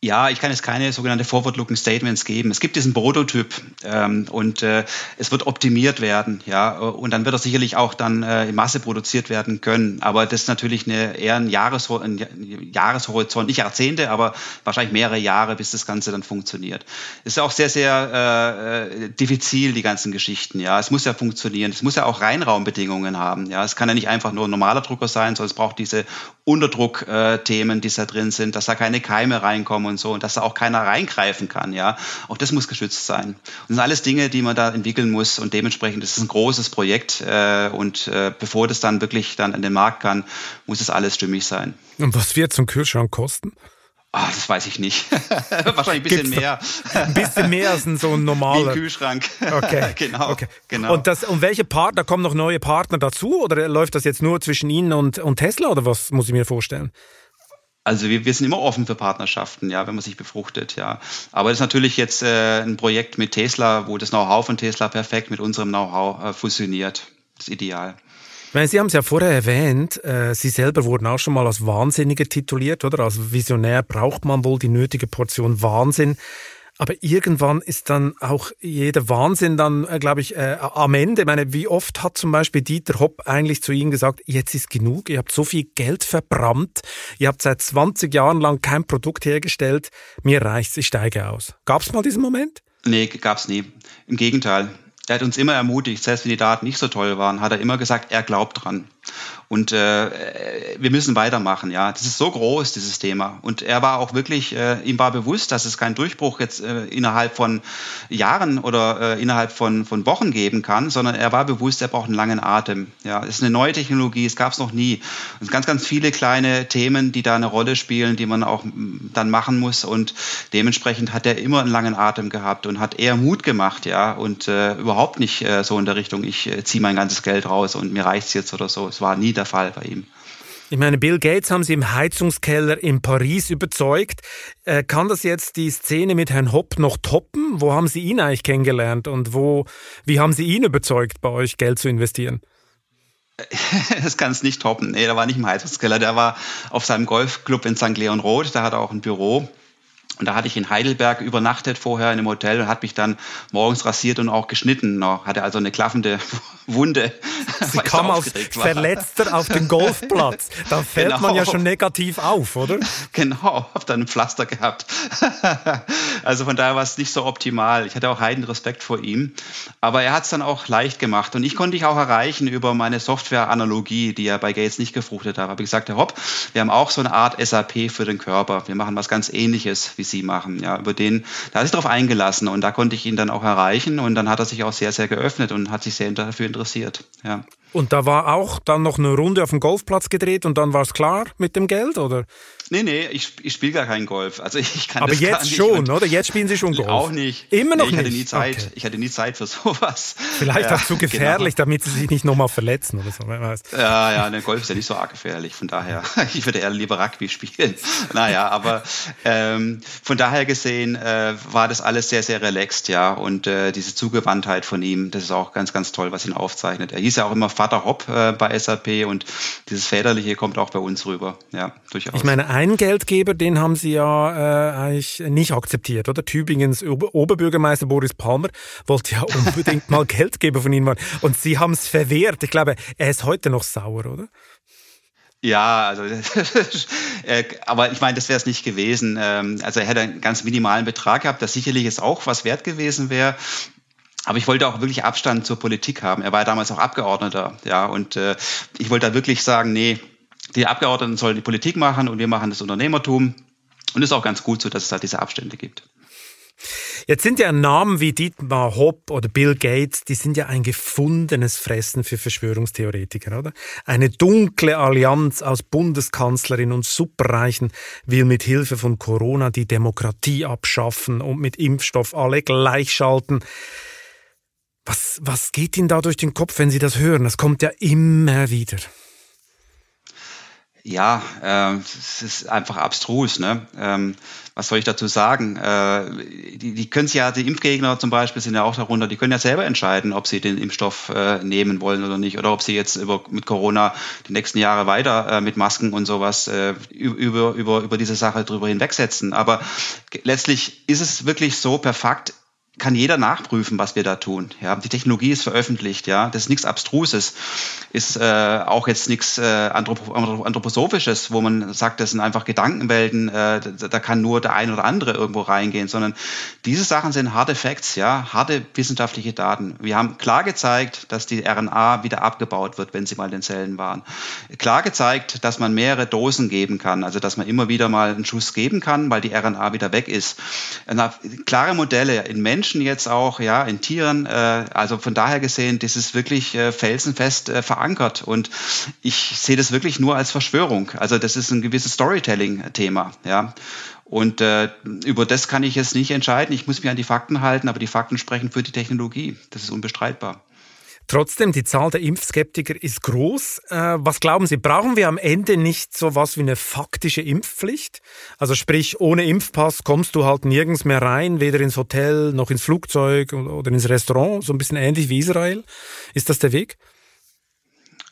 Speaker 1: Ja, ich kann jetzt keine sogenannte Forward-Looking Statements geben. Es gibt diesen Prototyp ähm, und äh, es wird optimiert werden, ja, und dann wird er sicherlich auch dann äh, in Masse produziert werden können. Aber das ist natürlich eine, eher ein, Jahreshor ein Jahreshorizont, nicht Jahrzehnte, aber wahrscheinlich mehrere Jahre, bis das Ganze dann funktioniert. Es ist auch sehr, sehr äh, diffizil, die ganzen Geschichten, ja. Es muss ja funktionieren. Es muss ja auch Reinraumbedingungen haben, ja. Es kann ja nicht einfach nur ein normaler Drucker sein, sondern es braucht diese Unterdruckthemen, die da drin sind, dass da keine Keime reinkommen und so und dass da auch keiner reingreifen kann, ja. Auch das muss geschützt sein. Und das sind alles Dinge, die man da entwickeln muss und dementsprechend ist es ein großes Projekt äh, und äh, bevor das dann wirklich dann an den Markt kann, muss es alles stimmig sein.
Speaker 3: Und was wird ein Kühlschrank kosten?
Speaker 1: Ah, das weiß ich nicht. Wahrscheinlich ein bisschen Gibt's mehr.
Speaker 3: Ein bisschen mehr als ein so ein normaler. Wie
Speaker 1: ein Kühlschrank.
Speaker 3: Okay. genau. Okay. genau. Und, das, und welche Partner, kommen noch neue Partner dazu oder läuft das jetzt nur zwischen Ihnen und, und Tesla oder was muss ich mir vorstellen?
Speaker 1: Also wir, wir sind immer offen für Partnerschaften, ja, wenn man sich befruchtet, ja. Aber das ist natürlich jetzt äh, ein Projekt mit Tesla, wo das Know-how von Tesla perfekt mit unserem Know-how äh, fusioniert. Das ist ideal.
Speaker 3: Sie haben es ja vorher erwähnt, äh, Sie selber wurden auch schon mal als Wahnsinnige tituliert, oder? Als Visionär braucht man wohl die nötige Portion Wahnsinn. Aber irgendwann ist dann auch jeder Wahnsinn dann, äh, glaube ich, äh, am Ende. Ich meine, wie oft hat zum Beispiel Dieter Hopp eigentlich zu Ihnen gesagt, jetzt ist genug, ihr habt so viel Geld verbrannt, ihr habt seit 20 Jahren lang kein Produkt hergestellt, mir reicht's, ich steige aus. Gab es mal diesen Moment?
Speaker 1: Nee, gab's nie. Im Gegenteil. Er hat uns immer ermutigt, selbst wenn die Daten nicht so toll waren, hat er immer gesagt, er glaubt dran. Und äh, wir müssen weitermachen, ja. Das ist so groß, dieses Thema. Und er war auch wirklich, äh, ihm war bewusst, dass es keinen Durchbruch jetzt äh, innerhalb von Jahren oder äh, innerhalb von, von Wochen geben kann, sondern er war bewusst, er braucht einen langen Atem. Ja, es ist eine neue Technologie, es gab es noch nie. Es sind ganz, ganz viele kleine Themen, die da eine Rolle spielen, die man auch dann machen muss. Und dementsprechend hat er immer einen langen Atem gehabt und hat eher Mut gemacht, ja, und äh, überhaupt nicht äh, so in der Richtung, ich äh, ziehe mein ganzes Geld raus und mir reicht's jetzt oder so. Es war nie der Fall bei ihm.
Speaker 3: Ich meine, Bill Gates haben Sie im Heizungskeller in Paris überzeugt. Äh, kann das jetzt die Szene mit Herrn Hopp noch toppen? Wo haben Sie ihn eigentlich kennengelernt und wo, wie haben Sie ihn überzeugt, bei euch Geld zu investieren?
Speaker 1: Das kann es nicht toppen. Nee, der war nicht im Heizungskeller, der war auf seinem Golfclub in St. Leon Roth, da hat er auch ein Büro. Und da hatte ich in Heidelberg übernachtet vorher in einem Hotel und hat mich dann morgens rasiert und auch geschnitten. Noch. Hatte also eine klaffende Wunde.
Speaker 3: Sie kam als Verletzter auf den Golfplatz. Da fällt genau. man ja schon negativ auf, oder?
Speaker 1: Genau, hab dann ein Pflaster gehabt. also von daher war es nicht so optimal. Ich hatte auch heiden Respekt vor ihm. Aber er hat es dann auch leicht gemacht. Und ich konnte dich auch erreichen über meine Software-Analogie, die ja bei Gates nicht gefruchtet hat. Habe ich gesagt, Herr Hopp, wir haben auch so eine Art SAP für den Körper. Wir machen was ganz ähnliches, wie Sie machen. Ja, über den, da hat sich darauf eingelassen und da konnte ich ihn dann auch erreichen. Und dann hat er sich auch sehr, sehr geöffnet und hat sich sehr dafür interessiert interessiert. Ja.
Speaker 3: Und da war auch dann noch eine Runde auf dem Golfplatz gedreht und dann war es klar mit dem Geld, oder?
Speaker 1: Nee, nee, ich, ich spiele gar keinen Golf. Also ich kann
Speaker 3: Aber
Speaker 1: das
Speaker 3: jetzt schon, oder? Jetzt spielen Sie schon Golf?
Speaker 1: Auch nicht.
Speaker 3: Immer noch
Speaker 1: nee, ich
Speaker 3: nicht?
Speaker 1: Hatte nie Zeit. Okay. Ich hatte nie Zeit für sowas.
Speaker 3: Vielleicht ja, auch zu gefährlich, genau. damit Sie sich nicht nochmal verletzen oder so.
Speaker 1: Ja, ja, der Golf ist ja nicht so arg gefährlich. Von daher, ich würde eher lieber Rugby spielen. Naja, aber ähm, von daher gesehen äh, war das alles sehr, sehr relaxed, ja. Und äh, diese Zugewandtheit von ihm, das ist auch ganz, ganz toll, was ihn aufzeichnet. Er hieß ja auch immer Vater Hopp äh, bei SAP und dieses Väterliche kommt auch bei uns rüber. Ja,
Speaker 3: durchaus. Ich meine, ein Geldgeber, den haben Sie ja äh, eigentlich nicht akzeptiert, oder? Tübingens Ober Oberbürgermeister Boris Palmer wollte ja unbedingt mal Geldgeber von Ihnen werden. Und Sie haben es verwehrt. Ich glaube, er ist heute noch sauer, oder?
Speaker 1: Ja, also äh, aber ich meine, das wäre es nicht gewesen. Ähm, also er hätte einen ganz minimalen Betrag gehabt, das sicherlich ist auch was wert gewesen wäre. aber ich wollte auch wirklich Abstand zur Politik haben. Er war ja damals auch Abgeordneter, ja, und äh, ich wollte da wirklich sagen, nee, die Abgeordneten sollen die Politik machen und wir machen das Unternehmertum. Und ist auch ganz gut so, dass es da diese Abstände gibt.
Speaker 3: Jetzt sind ja Namen wie Dietmar Hopp oder Bill Gates, die sind ja ein gefundenes Fressen für Verschwörungstheoretiker, oder? Eine dunkle Allianz aus Bundeskanzlerin und Superreichen will mit Hilfe von Corona die Demokratie abschaffen und mit Impfstoff alle gleichschalten. Was, was geht Ihnen da durch den Kopf, wenn Sie das hören? Das kommt ja immer wieder.
Speaker 1: Ja, äh, es ist einfach abstrus. Ne? Ähm, was soll ich dazu sagen? Äh, die, die können ja, die Impfgegner zum Beispiel sind ja auch darunter, die können ja selber entscheiden, ob sie den Impfstoff äh, nehmen wollen oder nicht, oder ob sie jetzt über, mit Corona die nächsten Jahre weiter äh, mit Masken und sowas äh, über, über, über diese Sache drüber hinwegsetzen. Aber letztlich ist es wirklich so per Fakt, kann jeder nachprüfen, was wir da tun. Ja, die Technologie ist veröffentlicht, ja, das ist nichts Abstruses, ist äh, auch jetzt nichts äh, Anthroposophisches, wo man sagt, das sind einfach Gedankenwelten, äh, da, da, kann nur der ein oder andere irgendwo reingehen, sondern diese Sachen sind harte Facts, ja, harte wissenschaftliche Daten. Wir haben klar gezeigt, dass die RNA wieder abgebaut wird, wenn sie mal in den Zellen waren. Klar gezeigt, dass man mehrere Dosen geben kann, also dass man immer wieder mal einen Schuss geben kann, weil die RNA wieder weg ist. Klare Modelle in Menschen Menschen jetzt auch, ja, in Tieren. Äh, also von daher gesehen, das ist wirklich äh, felsenfest äh, verankert. Und ich sehe das wirklich nur als Verschwörung. Also das ist ein gewisses Storytelling-Thema, ja. Und äh, über das kann ich jetzt nicht entscheiden. Ich muss mich an die Fakten halten, aber die Fakten sprechen für die Technologie. Das ist unbestreitbar.
Speaker 3: Trotzdem, die Zahl der Impfskeptiker ist groß. Äh, was glauben Sie, brauchen wir am Ende nicht so was wie eine faktische Impfpflicht? Also sprich, ohne Impfpass kommst du halt nirgends mehr rein, weder ins Hotel noch ins Flugzeug oder ins Restaurant, so ein bisschen ähnlich wie Israel. Ist das der Weg?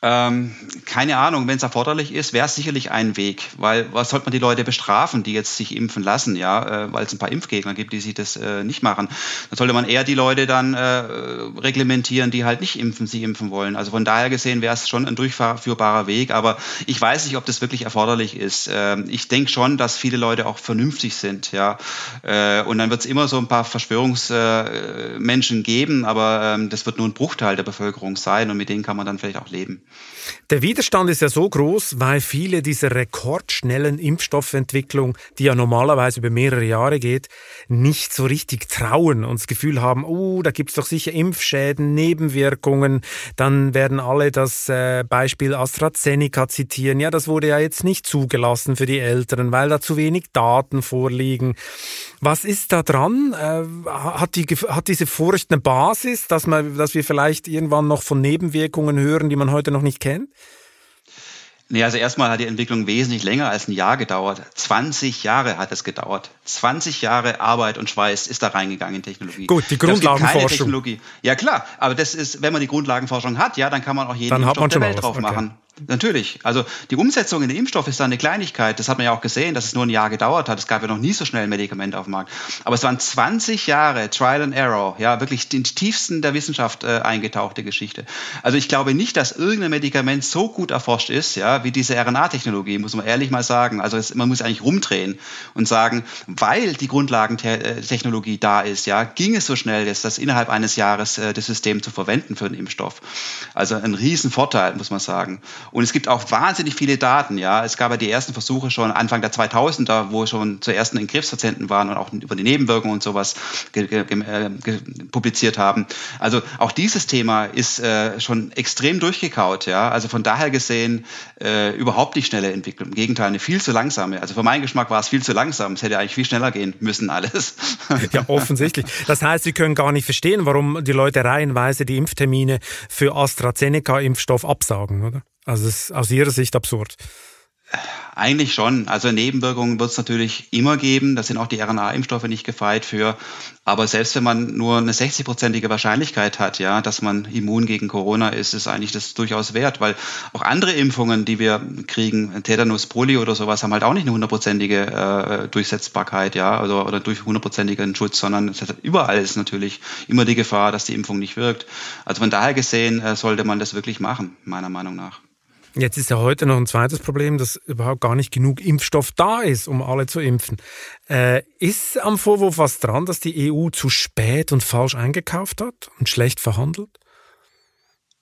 Speaker 1: Ähm, keine Ahnung, wenn es erforderlich ist, wäre es sicherlich ein Weg, weil was sollte man die Leute bestrafen, die jetzt sich impfen lassen, ja, äh, weil es ein paar Impfgegner gibt, die sich das äh, nicht machen. Dann sollte man eher die Leute dann äh, reglementieren, die halt nicht impfen, sie impfen wollen. Also von daher gesehen wäre es schon ein durchführbarer Weg, aber ich weiß nicht, ob das wirklich erforderlich ist. Ähm, ich denke schon, dass viele Leute auch vernünftig sind, ja, äh, und dann wird es immer so ein paar Verschwörungsmenschen geben, aber ähm, das wird nur ein Bruchteil der Bevölkerung sein und mit denen kann man dann vielleicht auch leben.
Speaker 3: Der Widerstand ist ja so groß, weil viele dieser rekordschnellen Impfstoffentwicklung, die ja normalerweise über mehrere Jahre geht, nicht so richtig trauen und das Gefühl haben, oh, da gibt's doch sicher Impfschäden, Nebenwirkungen. Dann werden alle das äh, Beispiel AstraZeneca zitieren. Ja, das wurde ja jetzt nicht zugelassen für die Älteren, weil da zu wenig Daten vorliegen. Was ist da dran? Äh, hat, die, hat diese Furcht eine Basis, dass, man, dass wir vielleicht irgendwann noch von Nebenwirkungen hören, die man heute noch nicht kennt?
Speaker 1: Nee, also erstmal hat die Entwicklung wesentlich länger als ein Jahr gedauert. 20 Jahre hat es gedauert. 20 Jahre Arbeit und Schweiß ist da reingegangen in Technologie.
Speaker 3: Gut, die Grundlagenforschung.
Speaker 1: Ja klar, aber das ist, wenn man die Grundlagenforschung hat, ja, dann kann man auch jeden dann der Welt drauf okay. machen. Natürlich. Also die Umsetzung in den Impfstoff ist da eine Kleinigkeit. Das hat man ja auch gesehen, dass es nur ein Jahr gedauert hat. Es gab ja noch nie so schnell ein Medikament auf dem Markt. Aber es waren 20 Jahre Trial and Error, ja, wirklich den tiefsten der Wissenschaft äh, eingetauchte Geschichte. Also ich glaube nicht, dass irgendein Medikament so gut erforscht ist, ja, wie diese RNA-Technologie, muss man ehrlich mal sagen. Also es, man muss eigentlich rumdrehen und sagen, weil die Grundlagentechnologie da ist, ja, ging es so schnell, dass das innerhalb eines Jahres äh, das System zu verwenden für den Impfstoff. Also ein Riesenvorteil, muss man sagen. Und es gibt auch wahnsinnig viele Daten. Ja, es gab ja die ersten Versuche schon Anfang der 2000er, wo schon zuerst in Krebspatienten waren und auch über die Nebenwirkungen und sowas äh, publiziert haben. Also auch dieses Thema ist äh, schon extrem durchgekaut. Ja, also von daher gesehen äh, überhaupt nicht schnelle Entwicklung. Im Gegenteil, eine viel zu langsame. Also für meinen Geschmack war es viel zu langsam. Es hätte eigentlich viel schneller gehen müssen alles.
Speaker 3: Ja, offensichtlich. Das heißt, Sie können gar nicht verstehen, warum die Leute reihenweise die Impftermine für AstraZeneca-Impfstoff absagen, oder? Also es ist aus Ihrer Sicht absurd.
Speaker 1: Eigentlich schon. Also Nebenwirkungen wird es natürlich immer geben. Da sind auch die RNA-Impfstoffe nicht gefeit für. Aber selbst wenn man nur eine 60-prozentige Wahrscheinlichkeit hat, ja, dass man immun gegen Corona ist, ist eigentlich das durchaus wert, weil auch andere Impfungen, die wir kriegen, Tetanus, Polio oder sowas, haben halt auch nicht eine hundertprozentige äh, Durchsetzbarkeit, ja, oder, oder durch hundertprozentigen Schutz, sondern überall ist natürlich immer die Gefahr, dass die Impfung nicht wirkt. Also von daher gesehen äh, sollte man das wirklich machen, meiner Meinung nach.
Speaker 3: Jetzt ist ja heute noch ein zweites Problem, dass überhaupt gar nicht genug Impfstoff da ist, um alle zu impfen. Äh, ist am Vorwurf was dran, dass die EU zu spät und falsch eingekauft hat und schlecht verhandelt?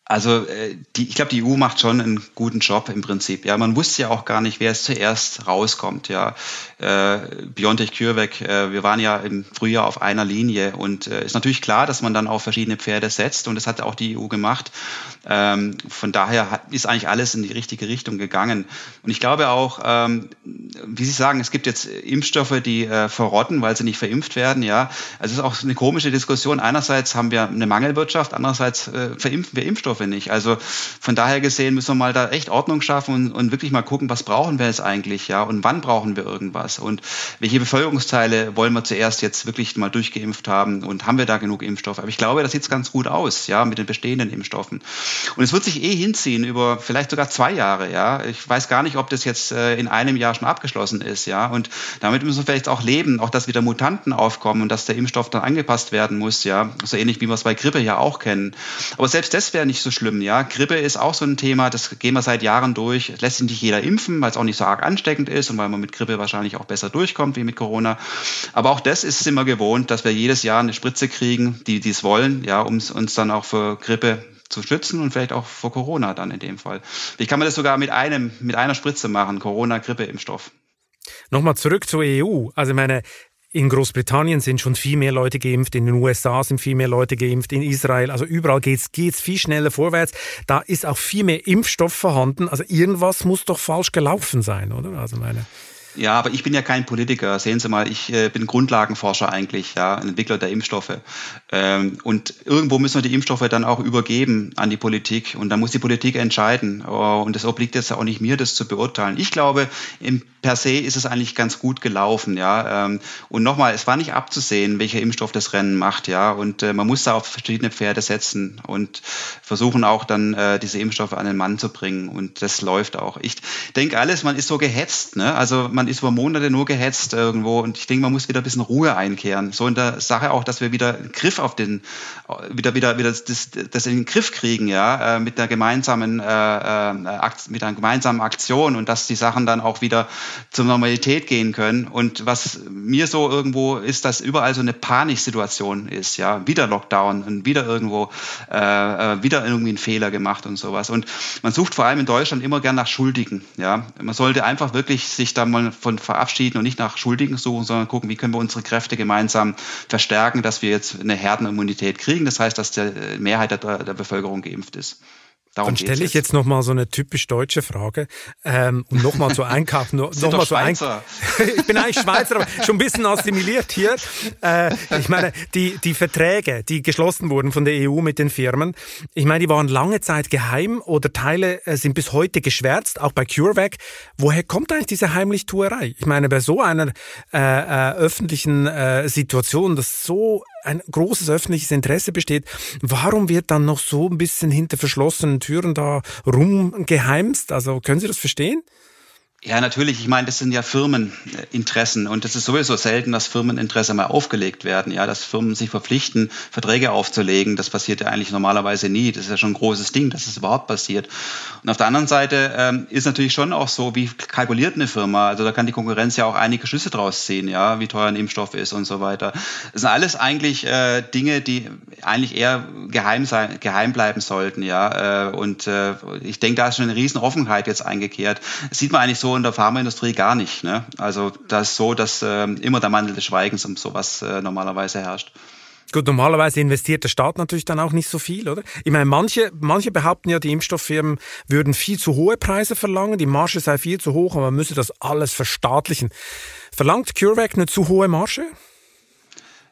Speaker 1: Also äh, die, ich glaube, die EU macht schon einen guten Job im Prinzip. Ja, man wusste ja auch gar nicht, wer es zuerst rauskommt. Ja, äh, Biontech CureVac, äh, wir waren ja im Frühjahr auf einer Linie und äh, ist natürlich klar, dass man dann auf verschiedene Pferde setzt und das hat auch die EU gemacht. Ähm, von daher hat, ist eigentlich alles in die richtige Richtung gegangen. Und ich glaube auch, ähm, wie Sie sagen, es gibt jetzt Impfstoffe, die äh, verrotten, weil sie nicht verimpft werden. Ja, also es ist auch eine komische Diskussion. Einerseits haben wir eine Mangelwirtschaft, andererseits äh, verimpfen wir Impfstoffe nicht. Also von daher gesehen müssen wir mal da echt Ordnung schaffen und, und wirklich mal gucken, was brauchen wir jetzt eigentlich, ja, und wann brauchen wir irgendwas und welche Bevölkerungsteile wollen wir zuerst jetzt wirklich mal durchgeimpft haben und haben wir da genug Impfstoff? Aber ich glaube, das sieht ganz gut aus, ja, mit den bestehenden Impfstoffen. Und es wird sich eh hinziehen über vielleicht sogar zwei Jahre, ja. Ich weiß gar nicht, ob das jetzt äh, in einem Jahr schon abgeschlossen ist, ja. Und damit müssen wir vielleicht auch leben, auch dass wieder Mutanten aufkommen und dass der Impfstoff dann angepasst werden muss, ja. So ähnlich wie wir es bei Grippe ja auch kennen. Aber selbst das wäre nicht so schlimm, ja. Grippe ist auch so ein Thema, das gehen wir seit Jahren durch. Es lässt sich nicht jeder impfen, weil es auch nicht so arg ansteckend ist und weil man mit Grippe wahrscheinlich auch besser durchkommt wie mit Corona. Aber auch das ist es immer gewohnt, dass wir jedes Jahr eine Spritze kriegen, die dies wollen, ja, um uns dann auch für Grippe zu schützen und vielleicht auch vor Corona dann in dem Fall. Wie kann man das sogar mit einem, mit einer Spritze machen, Corona-Grippe-Impfstoff?
Speaker 3: Nochmal zurück zur EU. Also meine, in Großbritannien sind schon viel mehr Leute geimpft, in den USA sind viel mehr Leute geimpft, in Israel, also überall geht's geht's viel schneller vorwärts. Da ist auch viel mehr Impfstoff vorhanden. Also irgendwas muss doch falsch gelaufen sein, oder? Also meine
Speaker 1: ja, aber ich bin ja kein Politiker. Sehen Sie mal, ich äh, bin Grundlagenforscher eigentlich, ja, ein Entwickler der Impfstoffe. Ähm, und irgendwo müssen wir die Impfstoffe dann auch übergeben an die Politik. Und dann muss die Politik entscheiden. Oh, und das obliegt jetzt auch nicht mir, das zu beurteilen. Ich glaube, im per se ist es eigentlich ganz gut gelaufen, ja. Ähm, und nochmal, es war nicht abzusehen, welcher Impfstoff das Rennen macht, ja. Und äh, man muss da auf verschiedene Pferde setzen und versuchen auch dann äh, diese Impfstoffe an den Mann zu bringen. Und das läuft auch. Ich denke alles, man ist so gehetzt, ne? Also man man ist über Monate nur gehetzt irgendwo und ich denke, man muss wieder ein bisschen Ruhe einkehren. So in der Sache auch, dass wir wieder Griff auf den, wieder, wieder, wieder das, das in den Griff kriegen, ja, äh, mit der gemeinsamen, äh, äh mit einer gemeinsamen Aktion und dass die Sachen dann auch wieder zur Normalität gehen können. Und was mir so irgendwo ist, dass überall so eine Paniksituation ist, ja, wieder Lockdown und wieder irgendwo, äh, äh, wieder irgendwie ein Fehler gemacht und sowas. Und man sucht vor allem in Deutschland immer gern nach Schuldigen, ja. Man sollte einfach wirklich sich da mal von verabschieden und nicht nach Schuldigen suchen, sondern gucken, wie können wir unsere Kräfte gemeinsam verstärken, dass wir jetzt eine Herdenimmunität kriegen. Das heißt, dass die Mehrheit der, der Bevölkerung geimpft ist.
Speaker 3: Darum Dann stelle ich jetzt, jetzt nochmal so eine typisch deutsche Frage. Ähm, und nochmal zu einkaufen. No,
Speaker 1: noch mal zu Einkaufen.
Speaker 3: ich bin eigentlich Schweizer, aber schon ein bisschen assimiliert hier. Äh, ich meine, die, die Verträge, die geschlossen wurden von der EU mit den Firmen, ich meine, die waren lange Zeit geheim oder Teile äh, sind bis heute geschwärzt, auch bei CureVac. Woher kommt eigentlich diese Heimlichtuerei? Ich meine, bei so einer äh, äh, öffentlichen äh, Situation, das so ein großes öffentliches Interesse besteht, warum wird dann noch so ein bisschen hinter verschlossenen Türen da rumgeheimst? Also können Sie das verstehen?
Speaker 1: Ja, natürlich. Ich meine, das sind ja Firmeninteressen und es ist sowieso selten, dass Firmeninteresse mal aufgelegt werden. Ja, dass Firmen sich verpflichten, Verträge aufzulegen. Das passiert ja eigentlich normalerweise nie. Das ist ja schon ein großes Ding, dass es überhaupt passiert. Und auf der anderen Seite ähm, ist natürlich schon auch so, wie kalkuliert eine Firma. Also da kann die Konkurrenz ja auch einige Schlüsse draus ziehen, ja, wie teuer ein Impfstoff ist und so weiter. Das sind alles eigentlich äh, Dinge, die eigentlich eher geheim sein, geheim bleiben sollten, ja. Äh, und äh, ich denke, da ist schon eine riesen Offenheit jetzt eingekehrt. Das sieht man eigentlich so in der Pharmaindustrie gar nicht. Ne? Also das ist so, dass äh, immer der Mantel des Schweigens um sowas äh, normalerweise herrscht.
Speaker 3: Gut, normalerweise investiert der Staat natürlich dann auch nicht so viel, oder? Ich meine, manche, manche behaupten ja, die Impfstofffirmen würden viel zu hohe Preise verlangen, die Marge sei viel zu hoch, aber man müsse das alles verstaatlichen. Verlangt CureVac eine zu hohe Marge?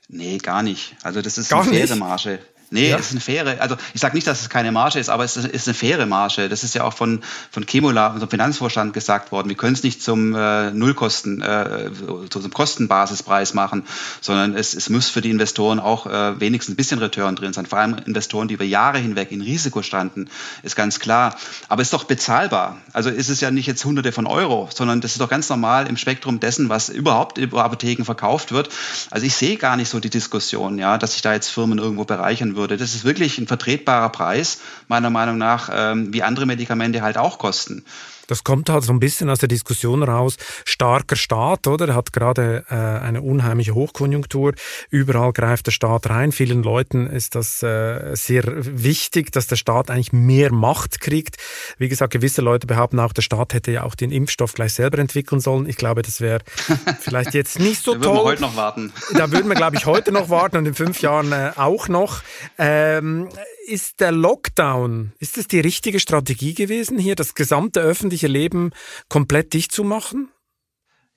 Speaker 1: Nee, gar nicht. Also das ist gar eine faire nicht? Marge. Nee, ja. es ist eine faire, also ich sage nicht, dass es keine Marge ist, aber es ist eine faire Marge. Das ist ja auch von, von Chemola, unserem Finanzvorstand, gesagt worden. Wir können es nicht zum äh, Nullkosten, äh, zum Kostenbasispreis machen, sondern es, es muss für die Investoren auch äh, wenigstens ein bisschen Return drin sein. Vor allem Investoren, die über Jahre hinweg in Risiko standen, ist ganz klar. Aber es ist doch bezahlbar. Also ist es ja nicht jetzt hunderte von Euro, sondern das ist doch ganz normal im Spektrum dessen, was überhaupt über Apotheken verkauft wird. Also ich sehe gar nicht so die Diskussion, ja, dass sich da jetzt Firmen irgendwo bereichern würden würde. Das ist wirklich ein vertretbarer Preis, meiner Meinung nach, ähm, wie andere Medikamente halt auch kosten.
Speaker 3: Das kommt halt so ein bisschen aus der Diskussion raus. Starker Staat, oder? Er hat gerade äh, eine unheimliche Hochkonjunktur. Überall greift der Staat rein. Vielen Leuten ist das äh, sehr wichtig, dass der Staat eigentlich mehr Macht kriegt. Wie gesagt, gewisse Leute behaupten auch, der Staat hätte ja auch den Impfstoff gleich selber entwickeln sollen. Ich glaube, das wäre vielleicht jetzt nicht so
Speaker 1: da
Speaker 3: toll. Da würden
Speaker 1: wir heute noch warten.
Speaker 3: Da würden wir, glaube ich, heute noch warten und in fünf Jahren äh, auch noch. Ähm, ist der Lockdown, ist es die richtige Strategie gewesen, hier das gesamte öffentliche Leben komplett dicht zu machen?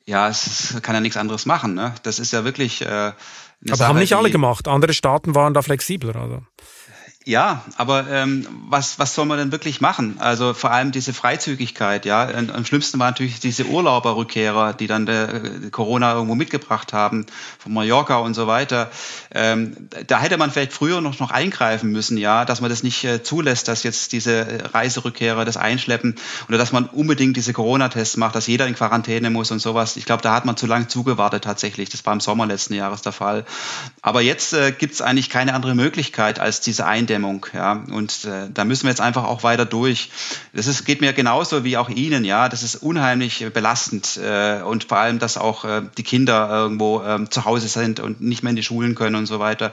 Speaker 1: Ja, es kann ja nichts anderes machen. Ne? Das ist ja wirklich. Äh,
Speaker 3: Aber Sache, haben nicht alle gemacht. Andere Staaten waren da flexibler. Also.
Speaker 1: Ja, aber ähm, was, was soll man denn wirklich machen? Also vor allem diese Freizügigkeit, ja. Am schlimmsten war natürlich diese Urlauberrückkehrer, die dann der, äh, Corona irgendwo mitgebracht haben, von Mallorca und so weiter. Ähm, da hätte man vielleicht früher noch, noch eingreifen müssen, ja, dass man das nicht äh, zulässt, dass jetzt diese Reiserückkehrer das einschleppen oder dass man unbedingt diese Corona-Tests macht, dass jeder in Quarantäne muss und sowas. Ich glaube, da hat man zu lange zugewartet tatsächlich. Das war im Sommer letzten Jahres der Fall. Aber jetzt äh, gibt es eigentlich keine andere Möglichkeit als diese Eindämmung Eindämmung, ja. Und äh, da müssen wir jetzt einfach auch weiter durch. Das ist, geht mir genauso wie auch Ihnen, ja. Das ist unheimlich belastend äh, und vor allem, dass auch äh, die Kinder irgendwo äh, zu Hause sind und nicht mehr in die Schulen können und so weiter.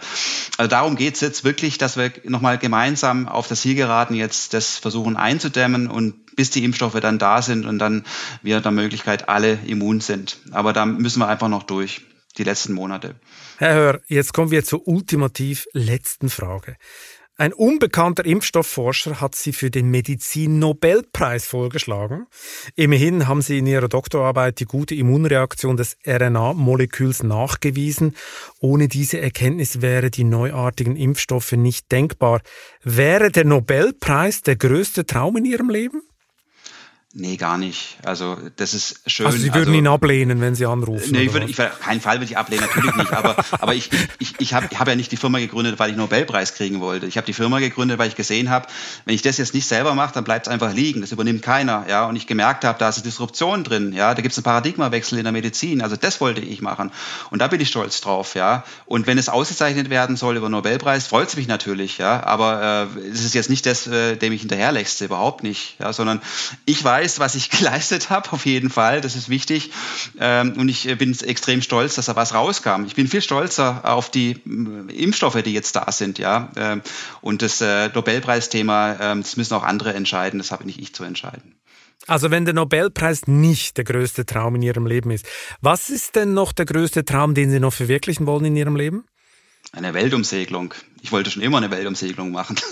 Speaker 1: Also darum geht es jetzt wirklich, dass wir nochmal gemeinsam auf das Ziel geraten, jetzt das versuchen einzudämmen und bis die Impfstoffe dann da sind und dann wir der Möglichkeit alle immun sind. Aber da müssen wir einfach noch durch, die letzten Monate.
Speaker 3: Herr Hör, jetzt kommen wir zur ultimativ letzten Frage. Ein unbekannter Impfstoffforscher hat sie für den Medizin-Nobelpreis vorgeschlagen. Immerhin haben sie in ihrer Doktorarbeit die gute Immunreaktion des RNA-Moleküls nachgewiesen. Ohne diese Erkenntnis wäre die neuartigen Impfstoffe nicht denkbar. Wäre der Nobelpreis der größte Traum in Ihrem Leben?
Speaker 1: Nee, gar nicht. Also das ist schön.
Speaker 3: Also Sie würden
Speaker 1: also,
Speaker 3: ihn ablehnen, wenn Sie anrufen?
Speaker 1: Nee, ich würde, ich, keinen Fall würde ich ablehnen, natürlich nicht. Aber, aber ich, ich, ich habe hab ja nicht die Firma gegründet, weil ich Nobelpreis kriegen wollte. Ich habe die Firma gegründet, weil ich gesehen habe, wenn ich das jetzt nicht selber mache, dann bleibt es einfach liegen. Das übernimmt keiner. Ja, und ich gemerkt habe, da ist eine Disruption drin. Ja, da gibt es einen Paradigmawechsel in der Medizin. Also das wollte ich machen. Und da bin ich stolz drauf. Ja, und wenn es ausgezeichnet werden soll über Nobelpreis, freut es mich natürlich. Ja, aber äh, es ist jetzt nicht das, äh, dem ich hinterherlächze, überhaupt nicht. Ja, sondern ich weiß weiß, was ich geleistet habe, auf jeden Fall. Das ist wichtig. Ähm, und ich bin extrem stolz, dass da was rauskam. Ich bin viel stolzer auf die äh, Impfstoffe, die jetzt da sind, ja. Ähm, und das äh, Nobelpreisthema, ähm, das müssen auch andere entscheiden. Das habe nicht ich zu entscheiden.
Speaker 3: Also wenn der Nobelpreis nicht der größte Traum in Ihrem Leben ist, was ist denn noch der größte Traum, den Sie noch verwirklichen wollen in Ihrem Leben?
Speaker 1: Eine Weltumsegelung. Ich wollte schon immer eine Weltumsegelung machen.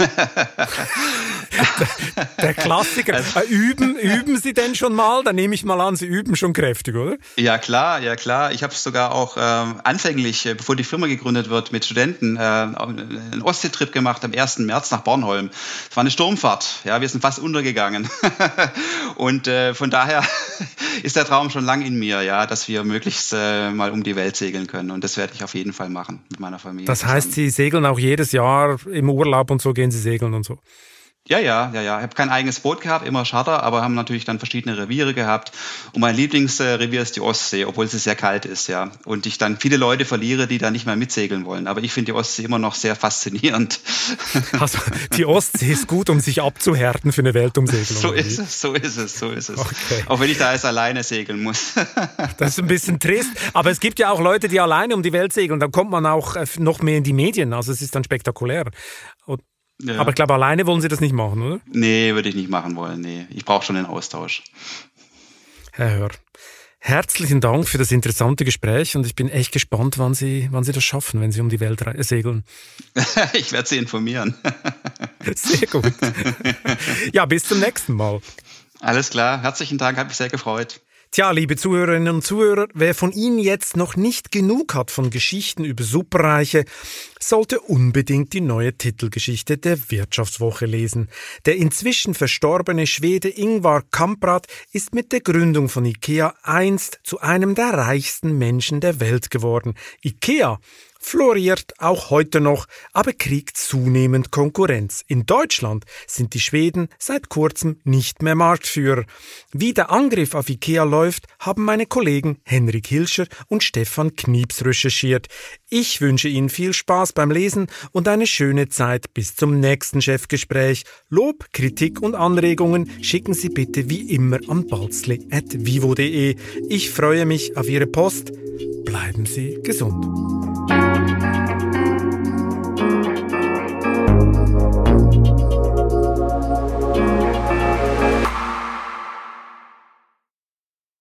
Speaker 3: Der Klassiker. Also, üben, üben Sie denn schon mal? Dann nehme ich mal an, Sie üben schon kräftig, oder?
Speaker 1: Ja klar, ja klar. Ich habe es sogar auch ähm, anfänglich, äh, bevor die Firma gegründet wird, mit Studenten äh, einen Ostseetrip gemacht am 1. März nach Bornholm. Es war eine Sturmfahrt. Ja, wir sind fast untergegangen. Und äh, von daher ist der Traum schon lang in mir, ja, dass wir möglichst äh, mal um die Welt segeln können. Und das werde ich auf jeden Fall machen mit meiner Familie.
Speaker 3: Das heißt, Sie segeln auch jeden jedes Jahr im Urlaub und so gehen sie segeln und so.
Speaker 1: Ja, ja, ja, ja. Ich habe kein eigenes Boot gehabt, immer Charter, aber haben natürlich dann verschiedene Reviere gehabt. Und mein Lieblingsrevier ist die Ostsee, obwohl es sehr kalt ist, ja. Und ich dann viele Leute verliere, die da nicht mehr mitsegeln wollen. Aber ich finde die Ostsee immer noch sehr faszinierend.
Speaker 3: Also die Ostsee ist gut, um sich abzuhärten für eine Weltumsegelung.
Speaker 1: So ist es, so ist es, so ist es. Okay. Auch wenn ich da jetzt alleine segeln muss.
Speaker 3: Das ist ein bisschen trist. Aber es gibt ja auch Leute, die alleine um die Welt segeln. Dann kommt man auch äh, noch mehr in die Medien. Also es ist dann spektakulär. Ja. Aber ich glaube, alleine wollen Sie das nicht machen, oder?
Speaker 1: Nee, würde ich nicht machen wollen. Nee, ich brauche schon den Austausch.
Speaker 3: Herr Hör, herzlichen Dank für das interessante Gespräch und ich bin echt gespannt, wann Sie, wann Sie das schaffen, wenn Sie um die Welt segeln.
Speaker 1: ich werde Sie informieren.
Speaker 3: Sehr gut. Ja, bis zum nächsten Mal.
Speaker 1: Alles klar, herzlichen Dank, hat mich sehr gefreut.
Speaker 3: Tja, liebe Zuhörerinnen und Zuhörer, wer von Ihnen jetzt noch nicht genug hat von Geschichten über Superreiche, sollte unbedingt die neue Titelgeschichte der Wirtschaftswoche lesen. Der inzwischen verstorbene Schwede Ingvar Kamprad ist mit der Gründung von IKEA einst zu einem der reichsten Menschen der Welt geworden. IKEA floriert auch heute noch, aber kriegt zunehmend Konkurrenz. In Deutschland sind die Schweden seit kurzem nicht mehr Marktführer. Wie der Angriff auf IKEA läuft, haben meine Kollegen Henrik Hilscher und Stefan Knieps recherchiert. Ich wünsche Ihnen viel Spaß beim Lesen und eine schöne Zeit bis zum nächsten Chefgespräch. Lob, Kritik und Anregungen schicken Sie bitte wie immer an balzli.vivo.de. Ich freue mich auf Ihre Post. Bleiben Sie gesund.